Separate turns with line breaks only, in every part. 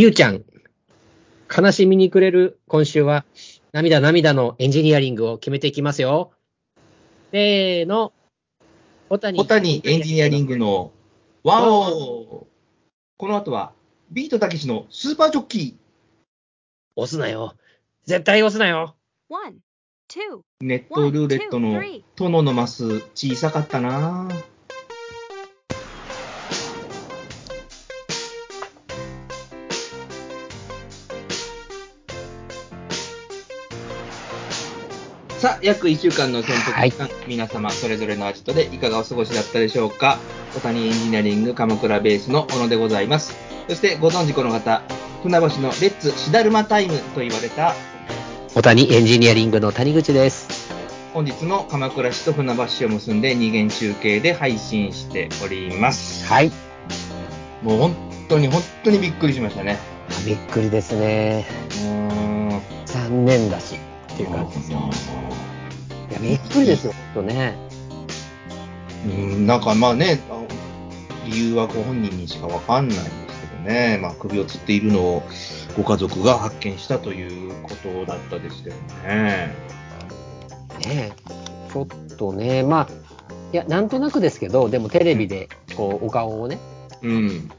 りゅうちゃん、悲しみにくれる今週は、涙涙のエンジニアリングを決めていきますよ。せーの。小谷
小谷エンジニアリングのワオこの後は、ビートたけしのスーパージョッキ
押すなよ。絶対押すなよ。
One, two,
ー。ネットルーレットの殿のマス小さかったなさあ、約1週間の潜伏期間、皆様それぞれのアジトでいかがお過ごしだったでしょうか？小谷エンジニアリング鎌倉ベースの小野でございます。そしてご存知この方、船橋のレッツシダルマタイムと言われた
小谷エンジニアリングの谷口です。
本日も鎌倉市と船橋市を結んで二元中継で配信しております。
はい。
もう本当に本当にびっくりしましたね。
びっくりですね。
うーん。
残念だし。っていう感じですよ。いや、びっくりですよ、ほんとね。
うん、なんかまあね、あ理由はご本人にしかわかんないんですけどね、まあ首をつっているのをご家族が発見したということだったですけどね。
ねえちょっとね、まあ、いや、なんとなくですけど、でもテレビで、こう、お顔をね、
うん。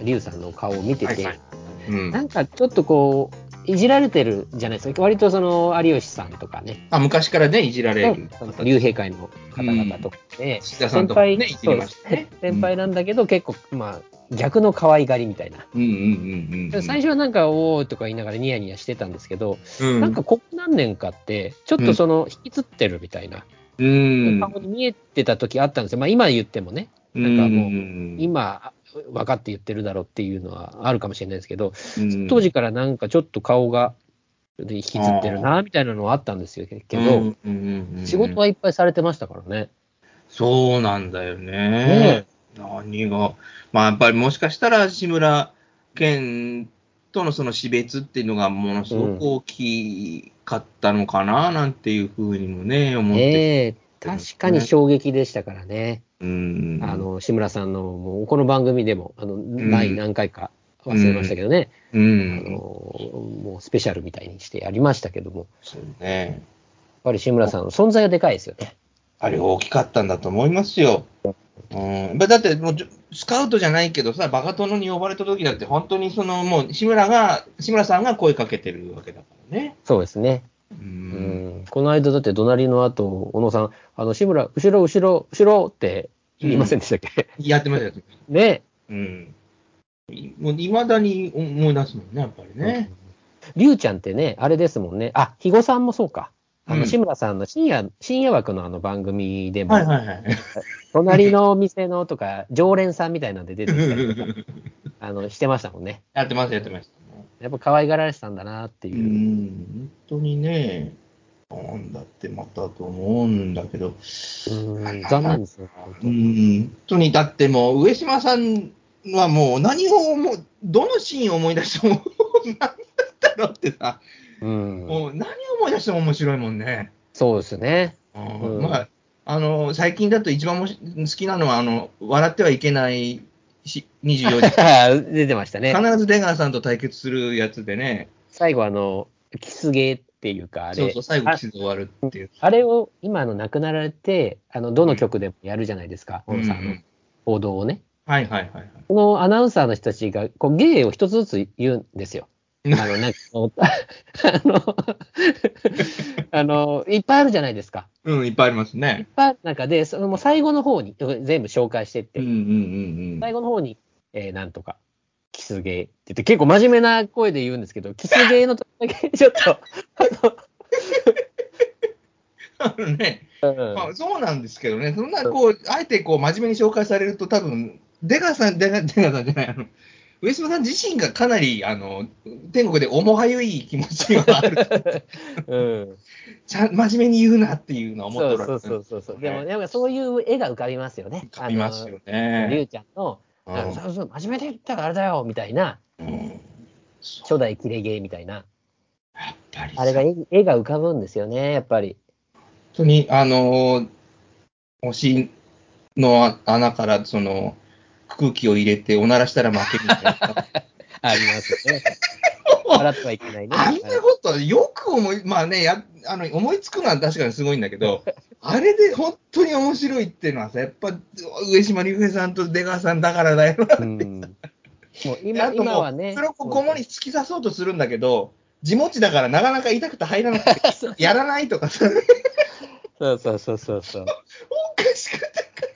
リュウさんの顔を見てて、
はいはいうん
な。んかちょっとこう、いじられてるじゃないですか。割とその、有吉さんとかね、
あ昔からね、いじられる。
竜兵会の方々とかで、
岸田さん
先輩、
とかもね、いじりましたね。
先輩なんだけど、結構、まあ、逆の可愛がりみたいな。最初はなんか、おーとか言いながらニヤニヤしてたんですけど、
うん、
なんかここ何年かって、ちょっとその、引きつってるみたいな、
うん、
顔に見えてた時あったんですよ。まあ今言ってもね、なんかもう
うん、
今、分かって言ってるだろうっていうのはあるかもしれないですけど、
うん
当時からなんかちょっと顔が引きつってるな、みたいなのはあったんですよけど、仕事はいっぱいされてましたからね。
そうなんだよね。
ね
何が、まあやっぱりもしかしたら志村けんとのその死別っていうのがものすごく大きかったのかななんていうふうにもね、思って。
ええ確かに衝撃でしたからね。
うん。
あ、の、志村さんの、もうこの番組でも、あの、第何回か忘れましたけどね、
う
あの、
ん。
もうスペシャルみたいにしてやりましたけども、やっ
そうね。
ぱり志村さんの存在はでかいですよね。
あれ大きかったんだと思いますよ。うん、だってもうスカウトじゃないけどさ、バカ殿に呼ばれた時だって、本当にそのもう志村が、志村さんが声かけてるわけだからね。
そうですね。
う。
うんん。この間だって隣の後、小野さん、あの、志村、後ろ、後ろ、後ろって言いませんでしたっけ、
やってましたよ。
ね。
うん。いもう未だに思い出すもんね、やっぱりね。
りゅうちゃんってね、あれですもんね。あ、肥後さんもそうか。あの、
うん
志村さんの深夜、深夜枠のあの番組でも、
はいはいはい。
隣の店のとか、常連さんみたいなんで出てきたりとか、あの、してましたもんね。
やってました、やってましたね。
やっぱ可愛がられてたんだなって
う
いう。
ん、本当にね、なんだってまたと思うんだけど、
うん、残念ですよ。
うん、本当に、だってもう、上島さんはもう何を思う、どのシーンを思い出しても、何だったろうってさ、
うん。
もう何を思い出しても面白いもんね。
そうですね。
うん
うん
まあ、あの、最近だと一番もし好きなのは、あの、笑ってはいけないし24時
出てましたね。
必ず出川さんと対決するやつでね、
最後あの、キスゲーっていうか、あれ。
そうそう、最後
あ
キスで終わるっていう。
あれを今あの亡くなられて、あの、どの曲でもやるじゃないですか、小野さんの
うんうん
報道をね。
はいはいはいはい。
このアナウンサーの人たちが、こう、芸を一つずつ言うんですよ。あの、なあの、あの、いっぱいあるじゃないですか。
うん、いっぱいあります
いっ
ね。
ぱいある中で、そのもう最後の方に、全部紹介してって、
うんうんうんうん。
最後の方に、えーなんとか、キスゲーって言って、結構真面目な声で言うんですけど、キスゲーの時だけ、ちょっと、
あのね、
あの、
まあ、そうなんですけどね、そんなこう、あえてこう真面目に紹介されると、多分出川さん、出川出川さんじゃない、あの上島さん自身がかなりあの天国で重はゆい気持ちがある、
うん。
ちゃん真面目に言うなっていうのは思って
そう
る
そうそうそうそう。でも、やっぱそういう絵が浮かびますよね。
見ますよ
あのりゅ
ね。
うちゃんの、
うん
そうそう、真面目で言ったらあれだよ、みたいな、
うん
初代キレゲーみたいな、
やっぱりさ
あれが絵絵が浮かぶんですよね、やっぱり。
本当に、あの、推しの穴から、その、空気を入れて、おならしたら負けみたいな。
ありますね。笑ってはいけないね。
あんなことよく思い、まあね、やあの思いつくのは確かにすごいんだけど、あれで本当に面白いっていうのはさ、やっぱ上島竜兵さんと出川さんだからだよな。
うん。もう
で
今
あともう
今はね。
それをこうゴモに突き刺そうとするんだけど、地持ちだからなかなか痛くて入らなくて、やらないとかさ、
そうそうそうそうそう。
おかしくて。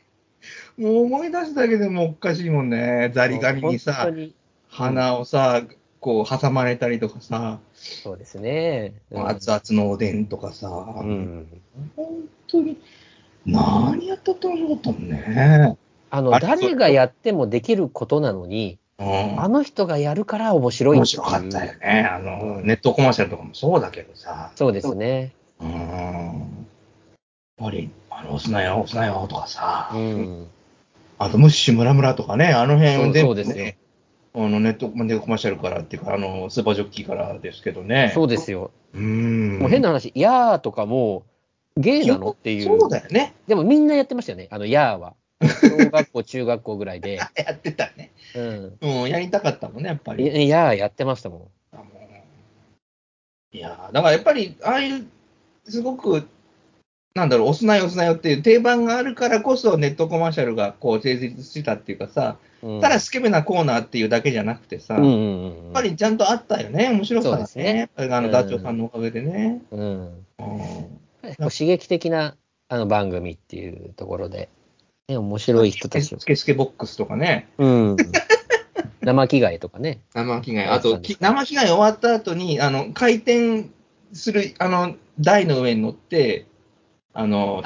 もう思い出すだけでもおかしいもんね。ザリガニに
本
さ
当、に
鼻をさ、こう挟まれたりとかさ、
そうですね。うん
熱々のおでんとかさ、
うん。
本当に、何やったって面白かったもんね。
あの、
あれ
誰がやってもできることなのに、
うん
あの人がやるから面白い。
面白かったよ。ね。あの、ネットコマーシャルとかもそうだけどさ。
そうですね。
うん。やっぱり、あの、押すなよ、押すなよとかさ。
うん。
あと、ムッシュムラムラとかね、あの辺全部
そうですよ
ね、あのネットネットコマーシャルからっていうか、あの、スーパージョッキーからですけどね。
そうですよ。
うん。
もう変な話、やーとかも、ゲーなの？っていう。
そうだよね。
でもみんなやってましたよね、あの、やーは。小学校、中学校ぐらいで。
やってたね。
うん。
うん、やりたかったもんね、やっぱり。
いやーやってましたも
あのいやーだからやっぱり、ああいう、すごく、なんだろう、押すなよ、押すなよっていう定番があるからこそ、ネットコマーシャルがこう成立してたっていうかさ、
ん。うん、
ただスケベなコーナーっていうだけじゃなくてさ、
うんう
やっ
んうん。
ぱりちゃんとあったよね、面白さが
そうですね
ね。あの、
うん
ダチョウさんのおかげでね。
うん。
うん
刺激的なあの番組っていうところで、ね、面白い人たちを
ス。ケスケボックスとかね、
うん。生着替えとかね。
生着替え、
あ
あと、き生着替え終わった後に、あの、回転する、あの、台の上に乗って、あの、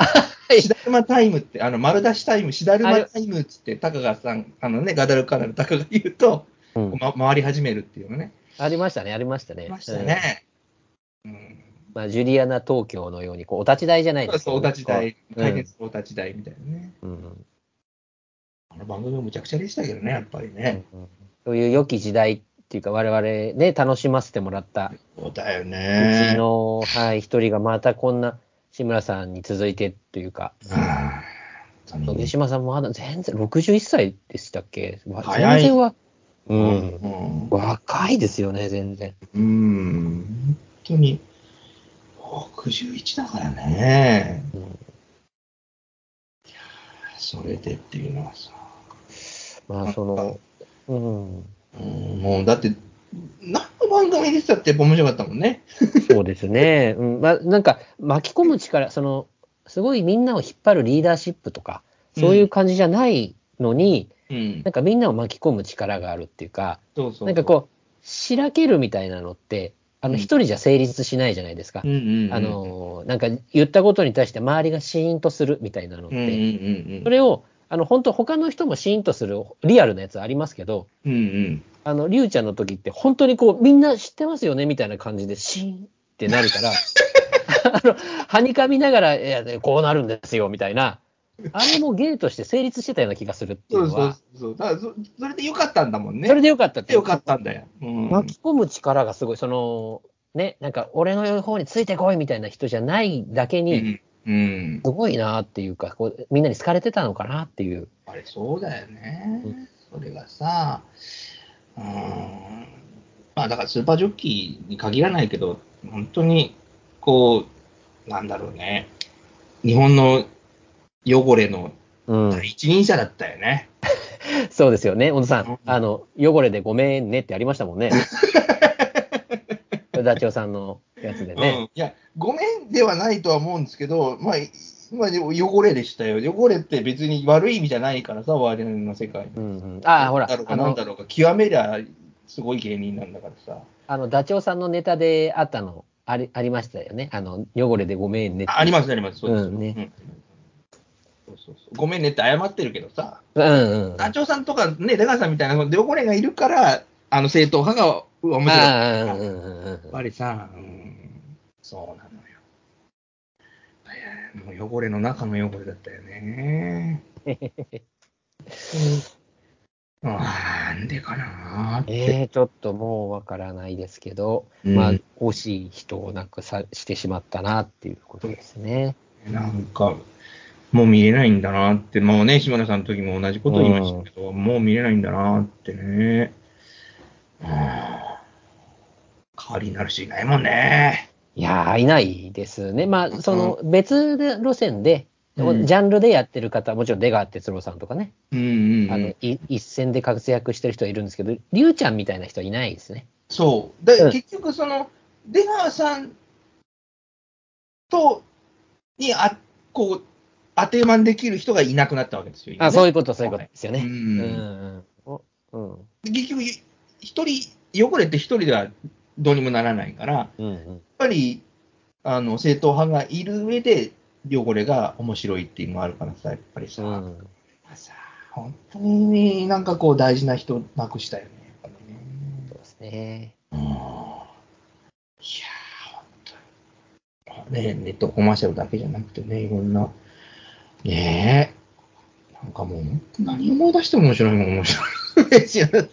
い
シダルマタイムって、あの、丸出しタイム、シダルマタイムっつって、タカガさん、あのね、ガダルカナルタカが言うと、
うん
ま、回り始めるっていうのね。
ありましたね、ありましたね。
ありましたね。うん。
うんまあ、ジュリアナ東京のように、こう、お立ち台じゃない
そうそう、
ですけど
お立ち台、
うん
回転するお立ち台みたいなね。
うん
あの番組もむちゃくちゃでしたけどね、やっぱりね。
うんそういう良き時代っていうか、我々ね、楽しませてもらった、
そうだよ
う
ね。
ちの、はい、一人がまたこんな志村さんに続いてというか、上島さんもまだ全然、61歳でしたっけ？わ
早い
全然は、う。
うんん。
若いですよね、全然。
うん。本当に、61だからね。
うん
いやーそれでっていうのはさ。
まあ、その、うん、
うん、もうだって、何の番組でしたってやっぱ面白かったもんね。
そうですね。うん、まあ、なんか、巻き込む力、その、すごいみんなを引っ張るリーダーシップとか、そういう感じじゃないのに、
うん
なんかみんなを巻き込む力があるっていうか、
そうそう。
なんかこう、しらけるみたいなのって、あの、
うん
一人じゃ成立しないじゃないですか。
うんうんうん、
あの、なんか言ったことに対して周りがシーンとするみたいなのっ
うんうんう
て、
ん
それを、あの、本当他の人もシーンとするリアルなやつありますけど、
うんうん。
あの、りゅうちゃんの時って本当にこう、みんな知ってますよねみたいな感じでシーンってなるから、あの、はにかみながら、いや、こうなるんですよみたいな、あれも芸として成立してたような気がするってい
そううそう
のは、
そう。だからそそれでよかったんだもんね。
それでよかったって
でよかったんだよ。うん、
巻き込む力がすごい、その、ね、なんか俺の方についてこいみたいな人じゃないだけに、
うん。うん。
すごいなっていうか、こうみんなに好かれてたのかなっていう。
あれ、そうだよね。
うん
それがさ、うーん。まあ、だからスーパージョッキーに限らないけど、本当に、こう、なんだろうね。日本の汚れの
うん、
第一人者だったよね。
そうですよね、小野さ
うん
ん。あの、汚れでごめんねってありましたもんね。ダチョウさんのやつで
うん
ね。
いや、ごめんではないとは思うんですけど、まあ、まあ、でも汚れでしたよ。汚れって別に悪い意味じゃないからさ、我々の世界に。
うんうん、ああ、ほら
なんだろう、か、なんだ、ろうか、極めりゃすごい芸人なんだからさ。
あのダチョウさんのネタであったの、ありありましたよね。あの、汚れでごめんね。
ああります、あります。そうです。
うんね
うんそうそうそうごめんねって謝ってるけどさ、
うんうん。
団長さんとかね、出川さんみたいな汚れがいるから、あの正統派が面白い。やっぱりさ、うん、そうなのもう汚れの中の汚れだったよね。うんなんでかなーって。
えー、ちょっともうわからないですけど、
うん
まあ、惜しい人をなくさしてしまったなっていうことですね。
なんか、もう見れないんだなって、もうね、島田さんの時も同じこと言いましたけど、もう見れないんだなってね。うん。代わりになる人いないもんね。
いやー、いないですね。まあ、その別で路線で、
うん
ジャンルでやってる方、もちろん出川哲朗さんとかね、
うんうん、うん。
あのい一線で活躍してる人はいるんですけど、りゅうちゃんみたいな人はいないですね。
そう。で、
うん
結局、その、出川さんと、に、あ、こう、当て馬できる人がいなくなったわけですよ。今ね
あ、そういうこと、そういうことですよね。
う
うん
ん。
うんおうん
結局、一人、汚れて一人ではどうにもならないから、やっ
うんうん
ぱり、あの、正統派がいる上で、汚れが面白いっていうのもあるからさ、やっぱりさ、
うん
さ本当になんかこう大事な人なくしたよね。やっぱりね
そうですね。
うんいやー、本当に。ね、ネットコマーシャルだけじゃなくてね、いろんな、ねえ、なんかもう、何思い出しても面白いもん、面白いですよね。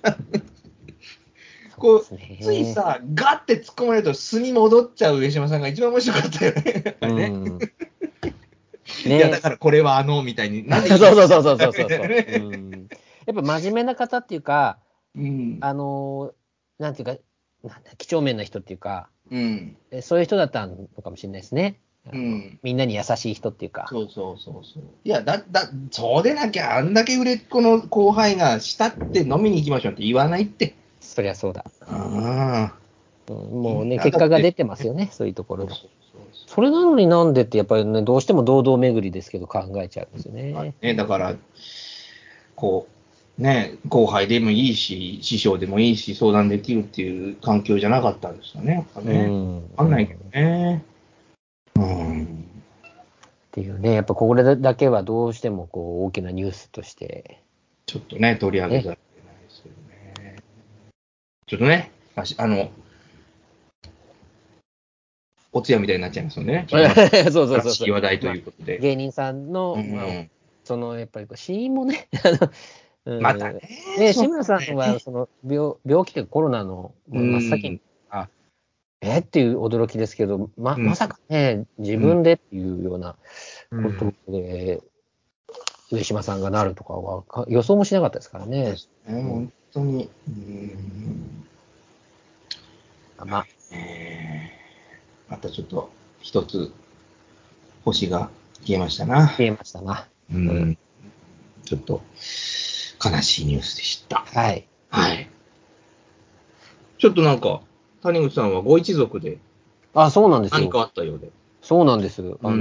こうついさ、ガッて突っ込まれると素に戻っちゃう上島さんが一番面白かったよね。ね
うん
いや、だ
ね
からこれはあの、みたいに。なんで
そうそうそうそうそうそう。
ね
うんやっぱ真面目な方っていうか、
うん。
あのーなんていうか、なんだ几帳面な人っていうか、
うん。
えそういう人だったのかもしれないですね。
うん
みんなに優しい人っていうか。
そうそうそうそう。いや、だ、だ、そうでなきゃ、あんだけ売れっ子の後輩が、したって飲みに行きましょうって言わないって。
そりゃそうだ。
あ
うんもうね、
うん
結果が出てますよね、そういうところで。
そ
れなのになんでって、やっぱりね、どうしても堂々巡りですけど考えちゃうんですよね。
ね、だから、こう、ね、後輩でもいいし、師匠でもいいし、相談できるっていう環境じゃなかったんですよね、やっぱ
う
ね。
ん。
わかんないけどね。うん。
っていうね、やっぱこれだけはどうしてもこう大きなニュースとして、
ちょっとね、取り上げざるを得ないですけどね。ちょっとね、あしあの、お通夜みたいになっちゃいますよね。
そうそうそう
新
そう。
話題ということで。
芸人さんの、
うん
まあそのやっぱりこう死因もね、あのうん
またね。
ね、志村さんはその病病気というかコロナの真っ先に、あえ？っていう驚きですけど、ま
うん
まさかね、自分でっていうような
うん
ことで、上島さんがなるとかはか予想もしなかったですからね。
ね本当に。うん
まあ、
えーまたちょっと一つ星が消えましたな。
消えましたな。
うんちょっと悲しいニュースでした。
はい。
はい。ちょっとなんか、谷口さんはご一族で
あ、そうなんです
何か
よ。
あったようで。
そうなんです。あの、
う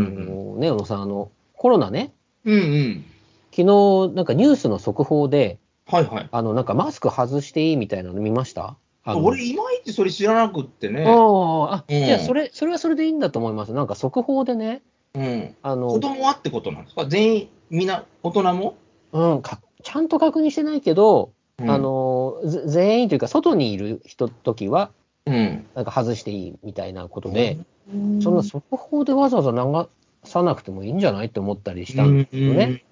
ん
ね、小野さん、あの、コロナね、
うんうん。
昨日、なんかニュースの速報で、
はいはい。
あの、なんかマスク外していいみたいなの見ました？
俺、いまいちそれ知らなくってね。
ああ、あ、
うん
いや、それ、それはそれでいいんだと思います。なんか速報でね、
うん。
あの
子、供はってことなんですか？全員、みんな、大人も、
うん、かちゃんと確認してないけど、
うん
あ、の、ぜ全員というか、外にいる人時は、
うん。
なんか外していいみたいなことで、
うん
そんな速報でわざわざ流さなくてもいいんじゃないって思ったりしたんですよね。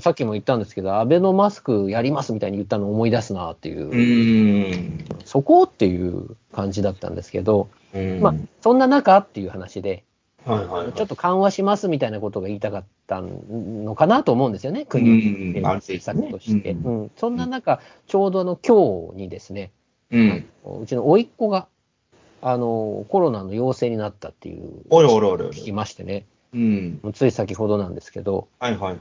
さっきも言ったんですけど、アベノマスクやりますみたいに言ったのを思い出すなっていう、
うん
そこっていう感じだったんですけど、
うん
まあ、そんな中っていう話で、
はいはいはい。
ちょっと緩和しますみたいなことが言いたかったのかなと思うんですよね、
う
国
ん
の政策として。そんな中、ちょうどあの今日にですね、
うん。
うちの甥っ子があのコロナの陽性になったっていう
おるおるおるおる。
聞きましてね、
うん。
つい先ほどなんですけど、
はいはいはい。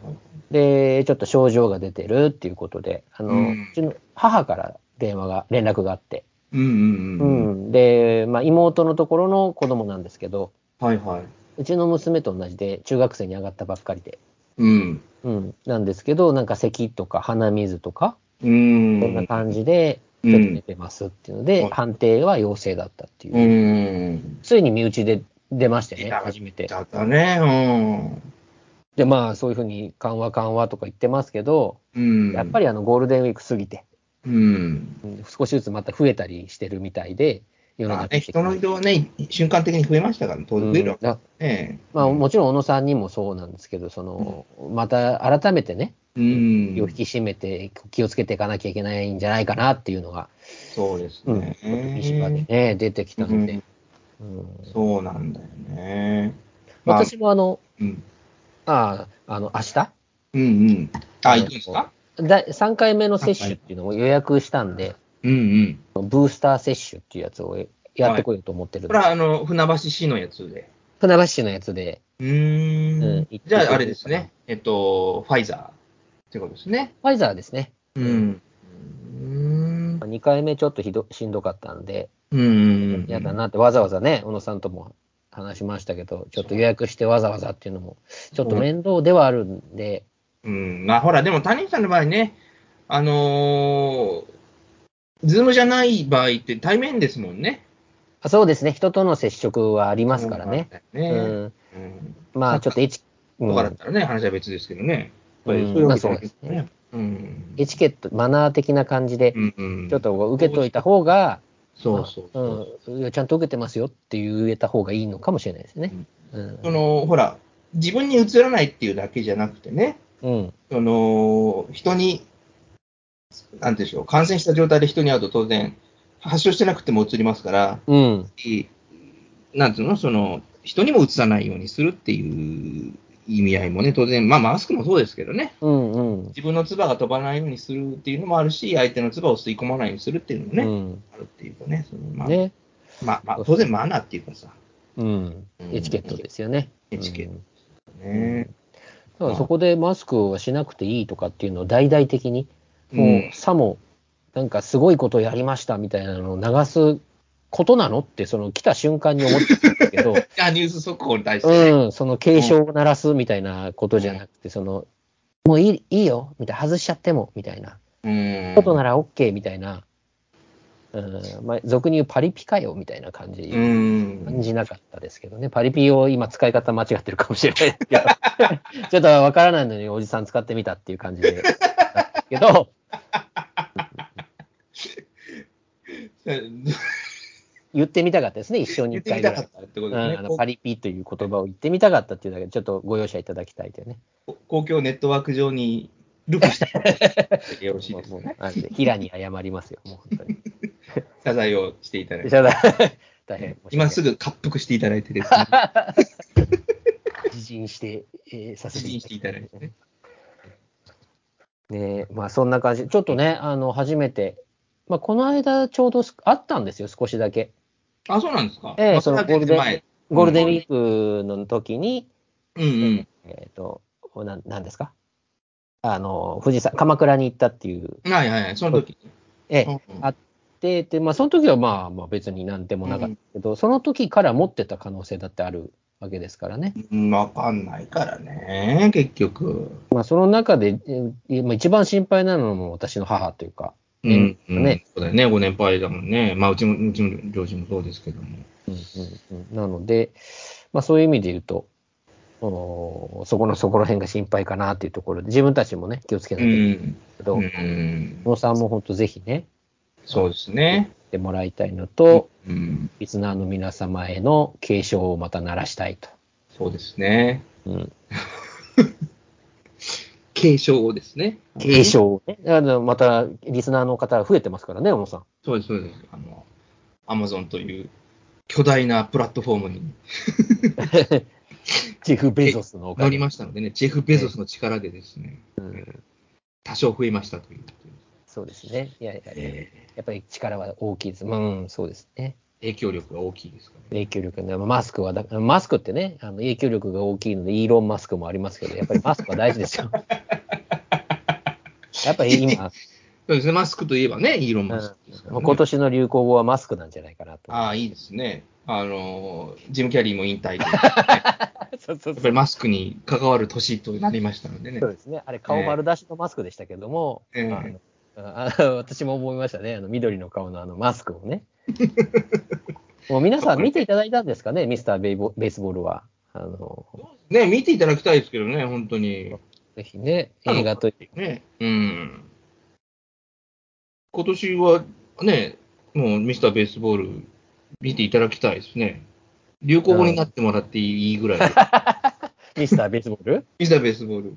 で、ちょっと症状が出てるっていうことで、あの、
う
うんちの母から電話が、連絡があって、
うんうん
う
うん。
ん。で、まあ、妹のところの子供なんですけど、
はいはい。
うちの娘と同じで、中学生に上がったばっかりで、
うん。
うん。なんですけど、なんか咳とか鼻水とか、
うん。
こんな感じで、
うん
ちょっと出てますっていうので、
うん
判定は陽性だったっていう。
うん。
ついに身内で出ましてね、初めて。
だったね。
で、まあ、そういうふうに緩和緩和とか言ってますけど、
うん。
やっぱりあの、ゴールデンウィーク過ぎて、
うん。
うん少しずつまた増えたりしてるみたいで、世の中
まあね、人の移動はね、瞬間的に増えましたから、当然増えるわけね。
まあ、もちろん小野さんにもそうなんですけど、その、また改めてね、
うん。
気を引き締めて気をつけていかなきゃいけないんじゃないかなっていうのが、
そうです
うん、
ね。
石破でね、出てきたので、うん
そうなんだよね。
私もあの、
うん。
ああ、あの、明日？
うんうん。あ、行くんですか？
だ3回目の接種っていうのを予約したんで、
うんうん。
ブースター接種っていうやつをやってこようと思ってるんです。
これは、あの、船橋市のやつで。
船橋市のやつで、
うーん。
うん
じゃあ、あれですね。えっと、ファイザーってことですね。
ファイザーですね。
うん。うーん。
2回目ちょっとひどしんどかったんで、
うんうんうん。
やだなって、わざわざね、小野さんとも話しましたけど、ちょっと予約してわざわざっていうのも、ちょっと面倒ではあるんで、
うん。まあ、ほら、でも、谷口さんの場合ね、あのー、Zoom じゃない場合って対面ですもんね。
あそうですね、人との接触はありますからね。
そうなん。
うん、
うん。
まあちょっとエチ,、
かだったらね、話は別ですけどね。そういう
ですね。
うん。
エチケット、マナー的な感じで、ちょっと受けといた方が、
そうそうそう。
うん。いやちゃんと受けてますよって言えた方がいいのかもしれないですね。うん。
その、ほら、自分に移らないっていうだけじゃなくてね、
うん。
その、人に、なんていうんでしょう、感染した状態で人に会うと当然、発症してなくても移りますから、
うん。
いなんていうの、その、人にも移さないようにするっていう意味合いもね、当然、まあマスクもそうですけどね、
うんうん。
自分の唾が飛ばないようにするっていうのもあるし、相手の唾を吸い込まないようにするっていうのもね、
うん。
あるっていうかね、そのまあ、
ね。
まあ、まあ、当然マナーっていうかさ、
うん、エチケットですよね。
エチケット。
うん。
ね。
だからそこでマスクはしなくていいとかっていうのを大々的に、も
うん。
うさも、なんかすごいことをやりましたみたいなのを流すことなの？って、その来た瞬間に思ってたんですけど、
あ、ニュース速報に対してね。
うん、その警鐘を鳴らすみたいなことじゃなくて、その、もういいいいよ、みたいな、外しちゃっても、みたいな、
うん。
ことなら OK みたいな、うん、まあ、俗に言うパリピかよ、みたいな感じ、
うん。
感じなかったですけどね。パリピを今使い方間違ってるかもしれないですけど、ちょっとわからないのにおじさん使ってみたっていう感じで、けど、言ってみたかったですね、一生に一回ぐらい
言ってみたかっ。たってこと
うん、
ですね。
あのパリピという言葉を言ってみたかったっていうだけで、ちょっとご容赦いただきたいというね。
こ公共ネットワーク上にルフしてよろしいですね。
なんで平に謝りますよ、もう本当に。
謝罪をしていただいて。
じゃあ大変
今すぐ滑腹していただいてですね。
自陣して、えーさせて
いただいてね。
ねまあそんな感じ。ちょっとね、あの、初めて、まあこの間ちょうどすあったんですよ、少しだけ。
あ、そうなんですか。
ええ
まあ
そのゴールデン
前。
ゴールデンウィークの時に、
うんうん。
えっ、と、なん、なんですか？あの、富士山、鎌倉に行ったっていう、
はいはいはい、その時。
ええ
うんうん
あって、で、まあその時はまあまあ別になんでもなかったけど、その時から持ってた可能性だってあるわけですからね。
うんわかんないからね、結局。
まあその中で、一番心配なのも私の母というか、
うん。
うんね
そうだよね、ご年配だもんね。まあ、うちも、うちの両親もそうですけども。
うんうんうん、なので、まあ、そういう意味で言うと、おそこのそこら辺が心配かなっていうところで、自分たちもね、気をつけな
う
きゃいけない
ん。
けど、
うん
小野さんも本当ぜひね、
そうですね。
ってもらいたいのと、
うん。
リスナーの皆様への警鐘をまた鳴らしたいと。
そうですね。
うん、
継承をですね。
警鐘をね。あのまた、リスナーの方増えてますからね、小野さん。
そうです、そうです。あの、アマゾンという巨大なプラットフォームに
ジェフ・ベゾスのおか
乗
げ
りましたのでね、ジェフ・ベゾスの力でですね、
うん
多少増えましたという。
そうですね。いやいや
え
やっぱり力は大きいです。うん、そうですね。
ー影響力が大きいですからね。
影響力ね、マスクはだ、マスクってね、あの影響力が大きいので、イーロン・マスクもありますけど、やっぱりマスクは大事ですよ。やっぱり今、
そうですね、マスクといえばね、イーロン・マスクね
もう今年の流行語はマスクなんじゃないかなと。
ああ、いいですね。あの、ジム・キャリーも引退で、や
そうそう
っぱりマスクに関わる年となりましたのでね
そう。ですね。あれ、顔丸出しのマスクでしたけども、
ええ
あのああ私も思いましたね。あの緑の顔のあのマスクをね。もう皆さん見ていただいたんですかね、ミスターベイボベースボールは。あの
ね、見ていただきたいですけどね、本当に。
ぜひね、映画と
ね、うん。今年はね、もうミスターベースボール見ていただきたいですね。流行語になってもらっていいぐらい。
ミスターベースボール？
ミスターベースボール。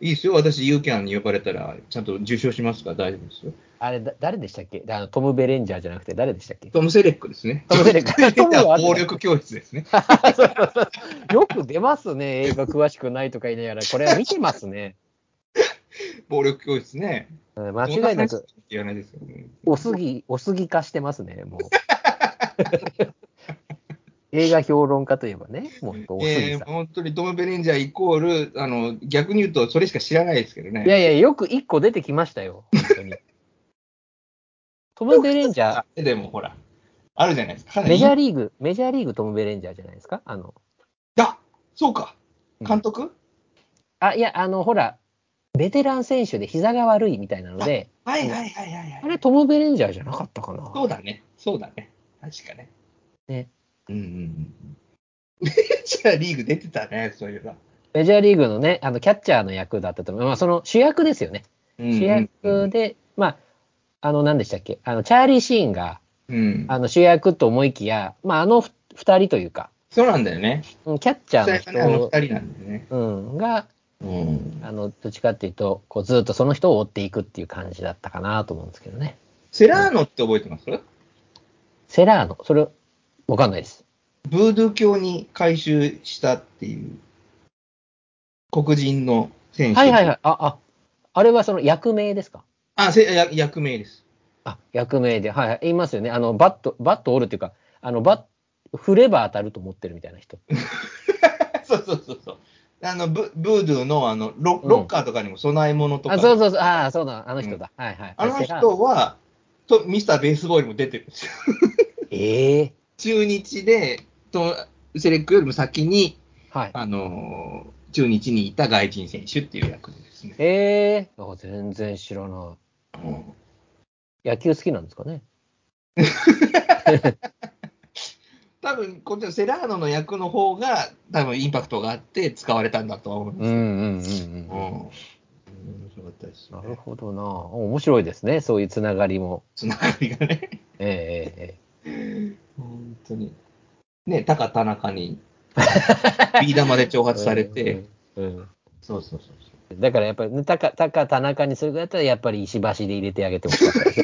いいですよ。私、ユーキャンに呼ばれたら、ちゃんと受賞しますから大丈夫ですよ。
あれ、だ誰でしたっけ？あのトム・ベレンジャーじゃなくて誰でしたっけ？
トム・セレックですね。
トムセレック トムは
暴力教室ですね。
そうそうそうよく出ますね、映画詳しくないとか言いながら、これは見てますね。
暴力教室ね。
うん間違いなく、
言わないですよね。
おすぎ、おすぎ化してますね、もう。映画評論家といえばね、もうおすぎ
えー。本当にトム・ベレンジャーイコール、あの、逆に言うとそれしか知らないですけどね。
いやいや、よく一個出てきましたよ、本当に。トム・ベレンジャー、
でもほら、あるじゃないですか。
メジャー
ー
リーグ、メジャーリーグトム・ベレンジャーじゃないですか？あの、
あそうか。監督、
あ、いや、あの、ほら、ベテラン選手で膝が悪いみたいなので、
はいはいはいはいはい。
あれトム・ベレンジャーじゃなかったかな？
そうだね。そうだね。確かね。
ね。
うんうんうん。メジャーリーグ出てたね、そういえば。
メジャーリーグのね、あの、キャッチャーの役だったと思う。まあ、その主役ですよね。主役で、まあ、あの、何でしたっけ？あの、チャーリー・シーンが、
うん。
あの、主役と思いきや、まあ、あのふ二人というか、
そうなんだよね。
うんキャッチャーの
実際はねあの
人、
二人なんだよね。
うん、が、
うん。
あの、どっちかっていうと、こう、ずっとその人を追っていくっていう感じだったかなと思うんですけどね。
セラーノって覚えてます？
セラーノ、それ、わかんないです。
ブードゥー教に改宗したっていう黒人の選手。
はいはいはい。あ、あ、あれはその役名ですか？
あ、せや役名です。
あ、役名で、はいはい。言いますよね。あの、バット、バット折るっていうか、あの、バッ振れば当たると思ってるみたいな人。
そうそうそうそう。あのブブードゥーのあのロ
うん
ロッカーとかにも供え物とか、
あ、そうそうそう。ああ、そうだ。あの人だ。はいはい。
あの人はとミスターベースボールにも出てるんですよ。
ええ
中日でとセレックよりも先に、
はい。
あのー中日にいた外人選手っていう役でですね。
ええあ全然知らない。
うん
野球好きなんですかね？
多分こっちのセラーノの役の方が多分インパクトがあって使われたんだとは思うんですよ。
うんうんうん
う
うん。
ん面白かったです、
なるほどな。面白いですね。そういうつながりも。
つながりがね。
えええ
本当に。ね、タカ田中にビー玉で挑
え
発されて、
うんうん
そうそうそう
うんだからやっぱり、ね、たか、たか田中にするぐらいだったら、やっぱり石橋で入れてあげてほしかったです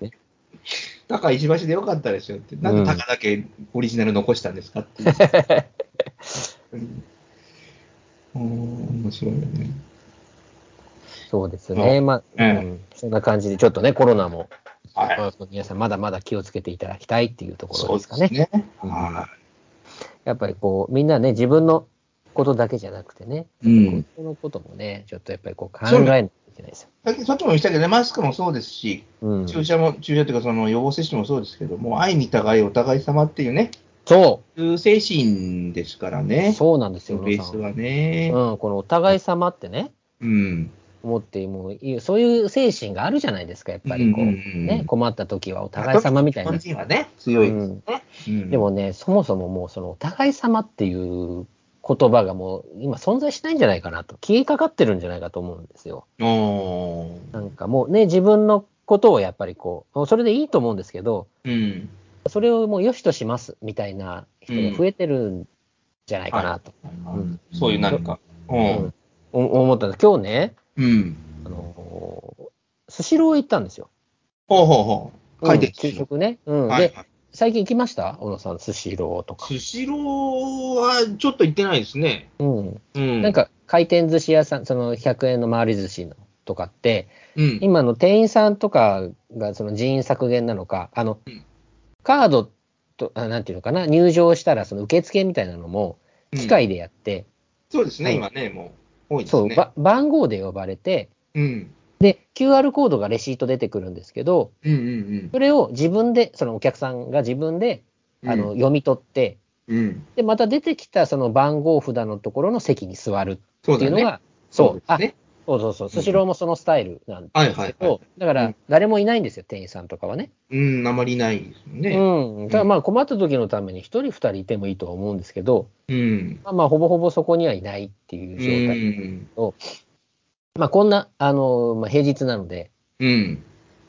ね。
タカ石橋でよかったですよって、なんでタカだけオリジナル残したんですかっていう。うん、面白いよね。
そうですね。まあ、
ええ
うん、そんな感じで、ちょっとね、コロナも、
はい。
まあ皆さんまだまだ気をつけていただきたいっていうところ
そう
でかね。
ですすね。
うん
は
やっぱりこう、みんなね、自分のことだけじゃなくてね、
うん
人のこともね、ちょっとやっぱりこう考えないといけないですよ。
さっきも言ったけどね、マスクもそうですし、
うん、
注射も、注射というか、その予防接種もそうですけども、愛に互いお互い様っていうね、
そ
いう精神ですから
う、
ね。
そうなんですよ、
ベースはね。
うん、このお互い様ってね、
うん。
思ってもうそういう精神があるじゃないですか、やっぱりこう、
うんうんうん
ね、困った時はお互い様みたい
日本
な。
人はね、強いですね。うん
でもね、そもそももうそのお互い様っていう言葉がもう今存在しないんじゃないかなと、消えかかってるんじゃないかと思うんですよ。なんかもうね、自分のことをやっぱりこう、それでいいと思うんですけど、
うん。
それをもう良しとしますみたいな人が増えてるんじゃないかなと、ん
そういうなんか。う
うん思ったんです。今日ね、
うん。
あのースシロー行ったんですよ。
ほうほうほう。書いて
うん給食ね。うん。で、
はいはい。
最近行きました？小野さん、スシローとか。
スシローはちょっと行ってないですね。
うん。
うん。
なん、か、回転寿司屋さん、その100円の回り寿司のとかって、
うん。
今の店員さんとかがその人員削減なのか、あの
うん、
カードと、あなんていうのかな、入場したらその受付みたいなのも機械でやって、
そうですね、
はい
今ね、もう多いです
そう、番号で呼ばれて、
うん。
で、QR コードがレシート出てくるんですけど、
うんうん
それを自分で、そのお客さんが自分で、
うん。
あの、読み取って、
うん。
で、また出てきたその番号札のところの席に座る。っていうのが、そう、あ、
ですね。
そうそうそう、スシローもそのスタイルなんです
はいはい
けど、
はい。
だから
うん
誰もいないんですよ、店員さんとかはね。
うん、あまりないですよね。
うん。まあ困った時のために一人二人いてもいいとは思うんですけど、
うん。
まあまあほぼほぼそこにはいないっていう
う
状態。
ん。
まあこんな、あの、まあ平日なので、
うん。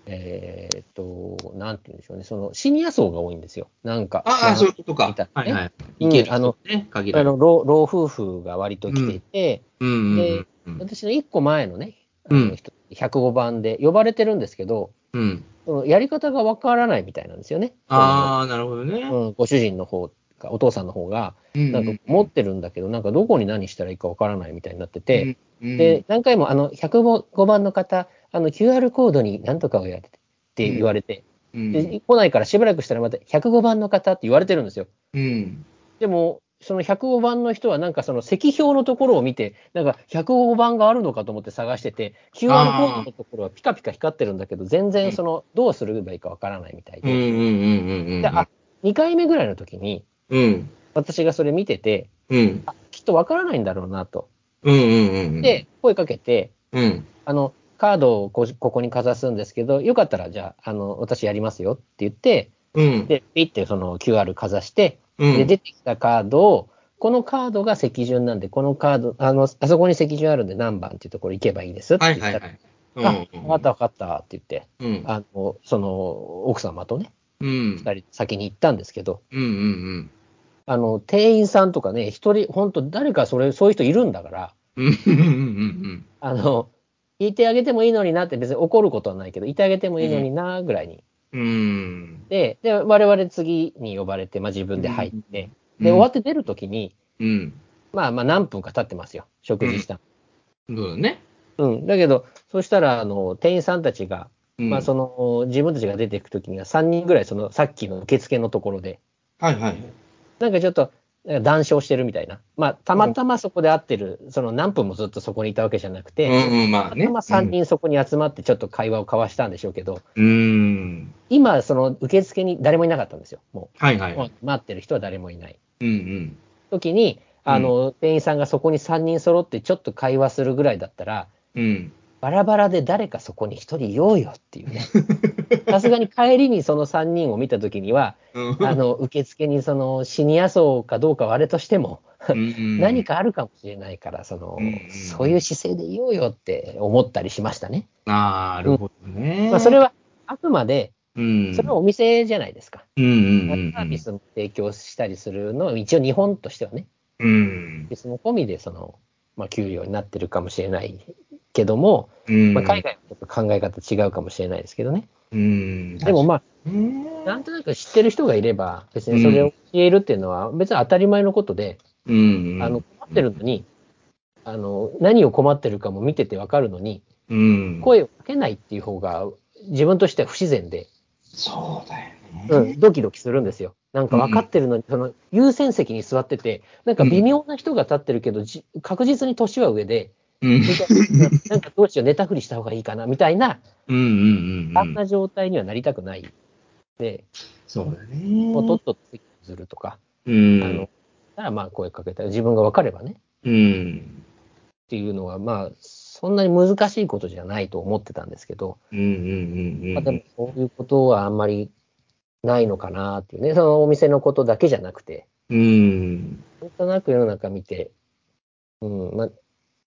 えーっと、なんて言うんでしょうね、そのシニア層が多いんですよ。なんか。
ああ、そういうことか
見た。
はいはい。
うん
いける
あの、
ね、限。
あの老老夫婦が割と来ていて、
うんうん
で
うん
私の一個前のね、あ
うん
の人105番で呼ばれてるんですけど、
うん。
そのやり方がわからないみたいなんですよね。
ああ、なるほどね。
うん、ご主人の方か、お父さんの方が、
うん
なんか持ってるんだけど、なんかどこに何したらいいかわからないみたいになってて、
うん
で、何回も、あの、105番の方、あの、QR コードに何とかをやってって言われて、
うん。
で来ないからしばらくしたらまた105番の方って言われてるんですよ。
うん。
でも、その105番の人はなんかその席表のところを見て、なんか105番があるのかと思って探してて、QR コードのところはピカピカ光ってるんだけど、全然その、どうすればいいかわからないみたいで。で、あ、2回目ぐらいの時に、
うん。
私がそれ見てて、
うん。
あ、きっとわからないんだろうなと。
うんうんうん
で、声かけて、
うん。
あの、カードをこここにかざすんですけど、よかったらじゃあ、あの、私やりますよって言って、
うん。
で、ピッてその QR かざして、
うん。
で、出てきたカードを、このカードが席順なんで、このカード、あの、あそこに席順あるんで何番っていうところ行けばいいですって
は
言ったら、
いはいはい。
あ、わかったわかったって言って、
うん。
あの、その、奥様とね、
うん。
二人先に行ったんですけど、
うんうん
あの、店員さんとかね、一人、本当誰かそれ、そういう人いるんだから、
うん。うん。うん。
あの、いてあげてもいいのになって別に怒ることはないけど、いてあげてもいいのになぐらいに。
うん。うん。
で、で、我々次に呼ばれて、まあ自分で入って、で、終わって出るときに、
うん。
まあまあ何分か経ってますよ。食事した。
そうだね。
うん。だけど、そしたら、あの、店員さんたちが、
うん。
まあその、自分たちが出ていくときには3人ぐらい、その、さっきの受付のところで、
はいはい。
なんかちょっと、談笑してるみたいな。まあ、たまたまそこで会ってる、その何分もずっとそこにいたわけじゃなくて、
うんうん、まあね。
たまたま3人そこに集まってちょっと会話を交わしたんでしょうけど、
うん。
今、その受付に誰もいなかったんですよ。もう、も
はいはい。
う待ってる人は誰もいない。
うんうん。
時に、あの、店員さんがそこに3人揃ってちょっと会話するぐらいだったら、
うん。
バラバラで誰かそこに1人いようよっていうね。さすがに帰りにその3人を見た時には、あの、受付にそのシニア層かどうかはあれとしても、何
か。
かあるかもしれないから、その
うんうん、
そういう姿勢でいようよって思ったりしましたね。
なるほどね。
まあ、それはあくまで、
うん。
それはお店じゃないですか。
うんうんうん。
サービスも提供したりするのは、一応日本としてはね、
うん
サー。ビスも込みで、その、まあ、給料になってるかもしれないけども、
うん。
まあ、海外考え方違うかもしれないですけどね。
うん。
でもまあ、
ね
なんとなく知ってる人がいれば、別にそれを教えるっていうのは、別に当たり前のことで、
うん。
あの、困ってるのに、あの、何を困ってるかも見ててわかるのに、
うん。
声をかけないっていう方が、自分としては不自然で、
そうだよね。
うん、ドキドキするんですよ。なんか分かってるのに、その優先席に座ってて、なんか微妙な人が立ってるけど、じ確実に年は上で、
うん。
ななんかどうしよう、寝たふりした方がいいかな、みたいな、
うんうんうん。
あんな状態にはなりたくない。で、
そうだね。
もうとっとと席るとか、
うん。
あの、たらまあ声かけたら、自分が分かればね、
うん。
っていうのは、まあ、そんなに難しいことじゃないと思ってたんですけど、
うんうんうんうん。
まあ、でもそういうことはあんまりないのかなっていうね、そのお店のことだけじゃなくて、
うん。
なんとなく世の中見て、うん、まあ、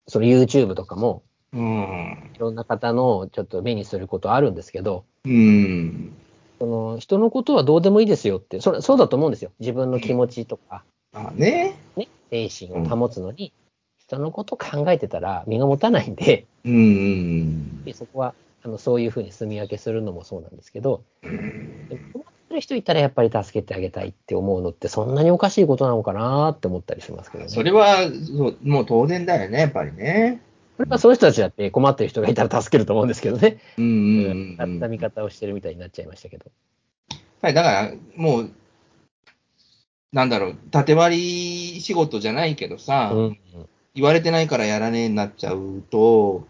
その YouTube とかも、
うん。
いろんな方のちょっと目にすることあるんですけど、
うん。
その人のことはどうでもいいですよって、それそうだと思うんですよ。自分の気持ちとか、
あね。
ね、精神を保つのに、人のこと考えてたら身が持たないんで、
うんうん
でそこはあのそういうふうに住み分けするのもそうなんですけど、る人いたらやっぱり助けてあげたいって思うのって、そんなにおかしいことなのかなって思ったりしますけどね。
それは、そうもう当然だよね、やっぱりね。
これはその人たちだって困ってる人がいたら助けると思うんですけどね。
うんうんうん。
たった見方をしてるみたいになっちゃいましたけど。
はい、だから、もう、なんだろう、縦割り仕事じゃないけどさ、
うん
言われてないからやらねえになっちゃうと、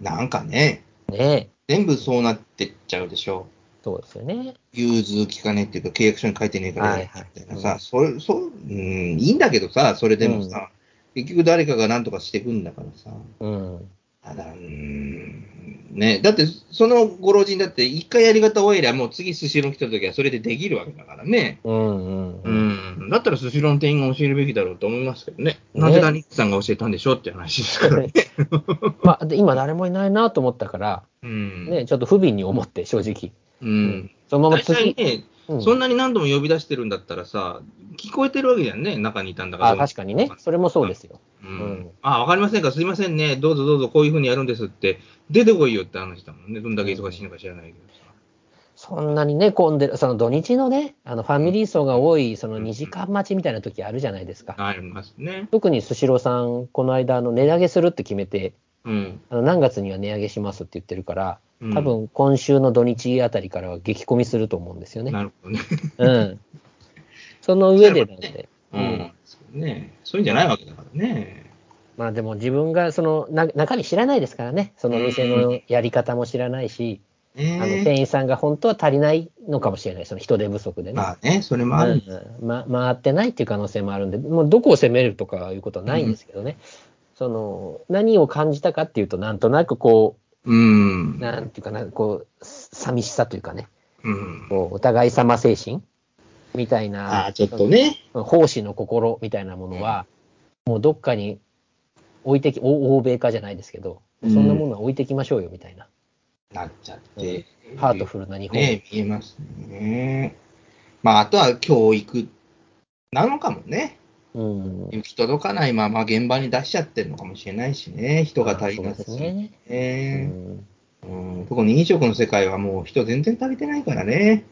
なんかね、
ねえ、
全部そうなってっちゃうでしょ。
そうですよね。
融通聞かねえっていうか、契約書に書いてねえからやる
はいはい
みたいなさ、それ、そう、うん、いいんだけどさ、それでもさ、結局誰かが何とかしていくんだからさ。
うん。
ただ、うーん、ね、だって、そのご老人だって、一回やり方を終えりゃ、もう次スシロー来た時はそれでできるわけだからね。
うんうん
う
うん。
ん。だったらスシローの店員が教えるべきだろうと思いますけどね。
ね
なぜダニックさんが教えたんでしょって話ですからね。
まあ、で今誰もいないなと思ったから、
うん。
ね、ちょっと不憫に思って、正直。
うん。
そのまま
実際
次。
ね、
うん
そんなに何度も呼び出してるんだったらさ、聞こえてるわけじゃんね、中にいたんだから。
あ、確かにね。それもそうですよ。
う
うん
ん。あ、わかりませんか、すいませんね、どうぞどうぞ、こういうふうにやるんですって、出てこいよって話だもんね、どんだけ忙しいのか知らないけどさ。
そんなにね、混んでる、その土日のね、あのファミリー層が多い、その2時間待ちみたいな時あるじゃないですか。
ありますね。
特にスシローさん、この間、あの値上げするって決めて、
うん。
あの何月には値上げしますって言ってるから、
うん
多分今週の土日あたりからは激混みすると思うんですよね。
なるほどね。
うん。その上でなんで、
うん。そうね。そういうんじゃないわけだからね。
まあでも自分がそのな中身知らないですからね、その店のやり方も知らないし、あの
ね
店員さんが本当は足りないのかもしれない、その人手不足でね。
まあね、それもある。
うんま、回ってないっていう可能性もあるんで、もうどこを攻めるとかいうことはないんですけどね、その何を感じたかっていうと、なんとなくこ
うん
う、。なんていうかな、こう、寂しさというかね、
うん。
こうお互い様精神みたい
あ
な
あ、、ちょっとね。
奉仕の心みたいなものは、もうどっかに置いてき、お欧米化じゃないですけど、
うん
そんなものは置いてきましょうよみたいな、
なっちゃって。
ハートフルな日本。
ね見えますね。まあ、あとは教育なのかもね。
うん。
行き届かないまま現場に出しちゃってるのかもしれないしね。人が足りな
そう
さ
ですね。う
ね。
ん
うん、特に飲食の世界はもう人全然足りてないからね。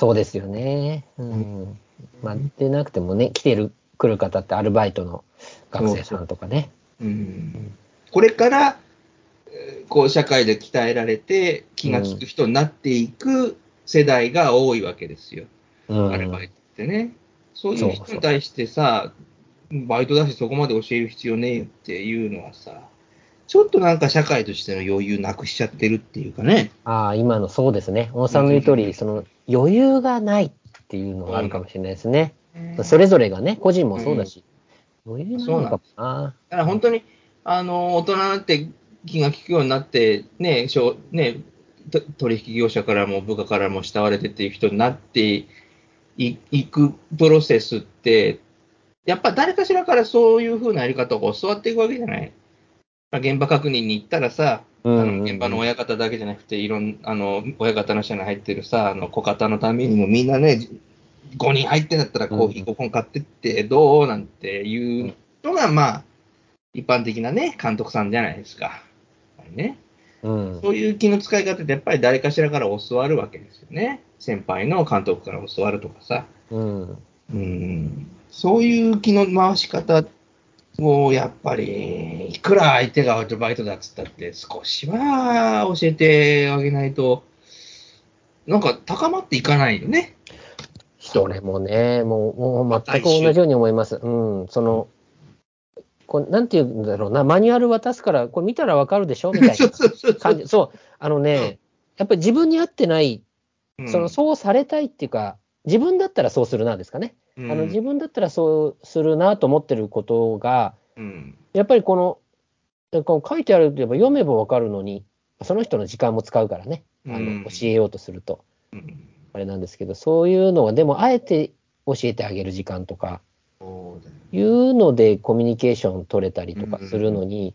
そうですよね。うん。まあ、でなくてもね、来てる、来る方ってアルバイトの学生さんとかね。
うん、これから、えーこう、社会で鍛えられて気がつく人になっていく世代が多いわけですよ。
うん。
アルバイトってね。そういう人に対してさ、バイトだしそこまで教える必要ねえよっていうのはさ、ちょっとなんか社会としての余裕なくしちゃってるっていうかね。
ああ、今のそうですね。小野さんの言う通り、
うん
その余裕がないっていうのがあるかもしれないですね。それぞれがね、個人もそうだし、余裕ないのかもな。
だから本当に、あの、大人になって気が利くようになって、ね、しょうね、と取引業者からも部下からも慕われてっていう人になっていいくプロセスって、やっぱ誰かしらからそういう風なやり方を教わっていくわけじゃない。まあ現場確認に行ったらさ、あ
うんうんうん
の現場の親方だけじゃなくて、いろんあの親方の社に入ってるさ、あの小方のためにもみんなね、5人入ってんだったらコーヒー5本買ってってどうなんていうのが、まあ、一般的なね、監督さんじゃないですか。ね。
うん。
そういう気の使い方ってやっぱり誰かしらから教わるわけですよね。先輩の監督から教わるとかさ。
うん。
うん。そういう気の回し方をやっぱり、いくら相手がアウトバイトだっつったって少しは教えてあげないと、なんか高まっていかないよね。
それもね、もう、もう全く同じように思います。うん。その、こうなんていうんだろうな、マニュアル渡すから、これ見たらわかるでしょ？みたいな 感じ。そう。あのね、やっぱり自分に合ってない、
うん
その、そうされたいっていうか、自分だったらそうするなですかね。あの自分だったらそうするなと思ってることが、
うん。
やっぱりこの、こう書いてあるって言えば読めばわかるのに、その人の時間も使うからね、あ
うん。
の教えようとすると、
うん。
あれなんですけど、そういうのが、でもあえて教えてあげる時間とか、いうのでコミュニケーション取れたりとかするのに、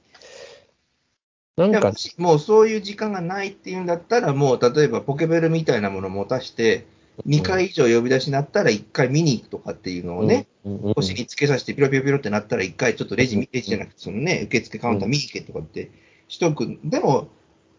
なんか
もうそういう時間がないっていうんだったら、もう例えばポケベルみたいなものを持たして、2回以上呼び出しになったら1回見に行くとかっていうのをね、
うん、うん
腰につけさせてピロピロピロってなったら1回ちょっとレジ、レジじゃなくて、そのね、受付カウンター見に行けとかってしとく。でも、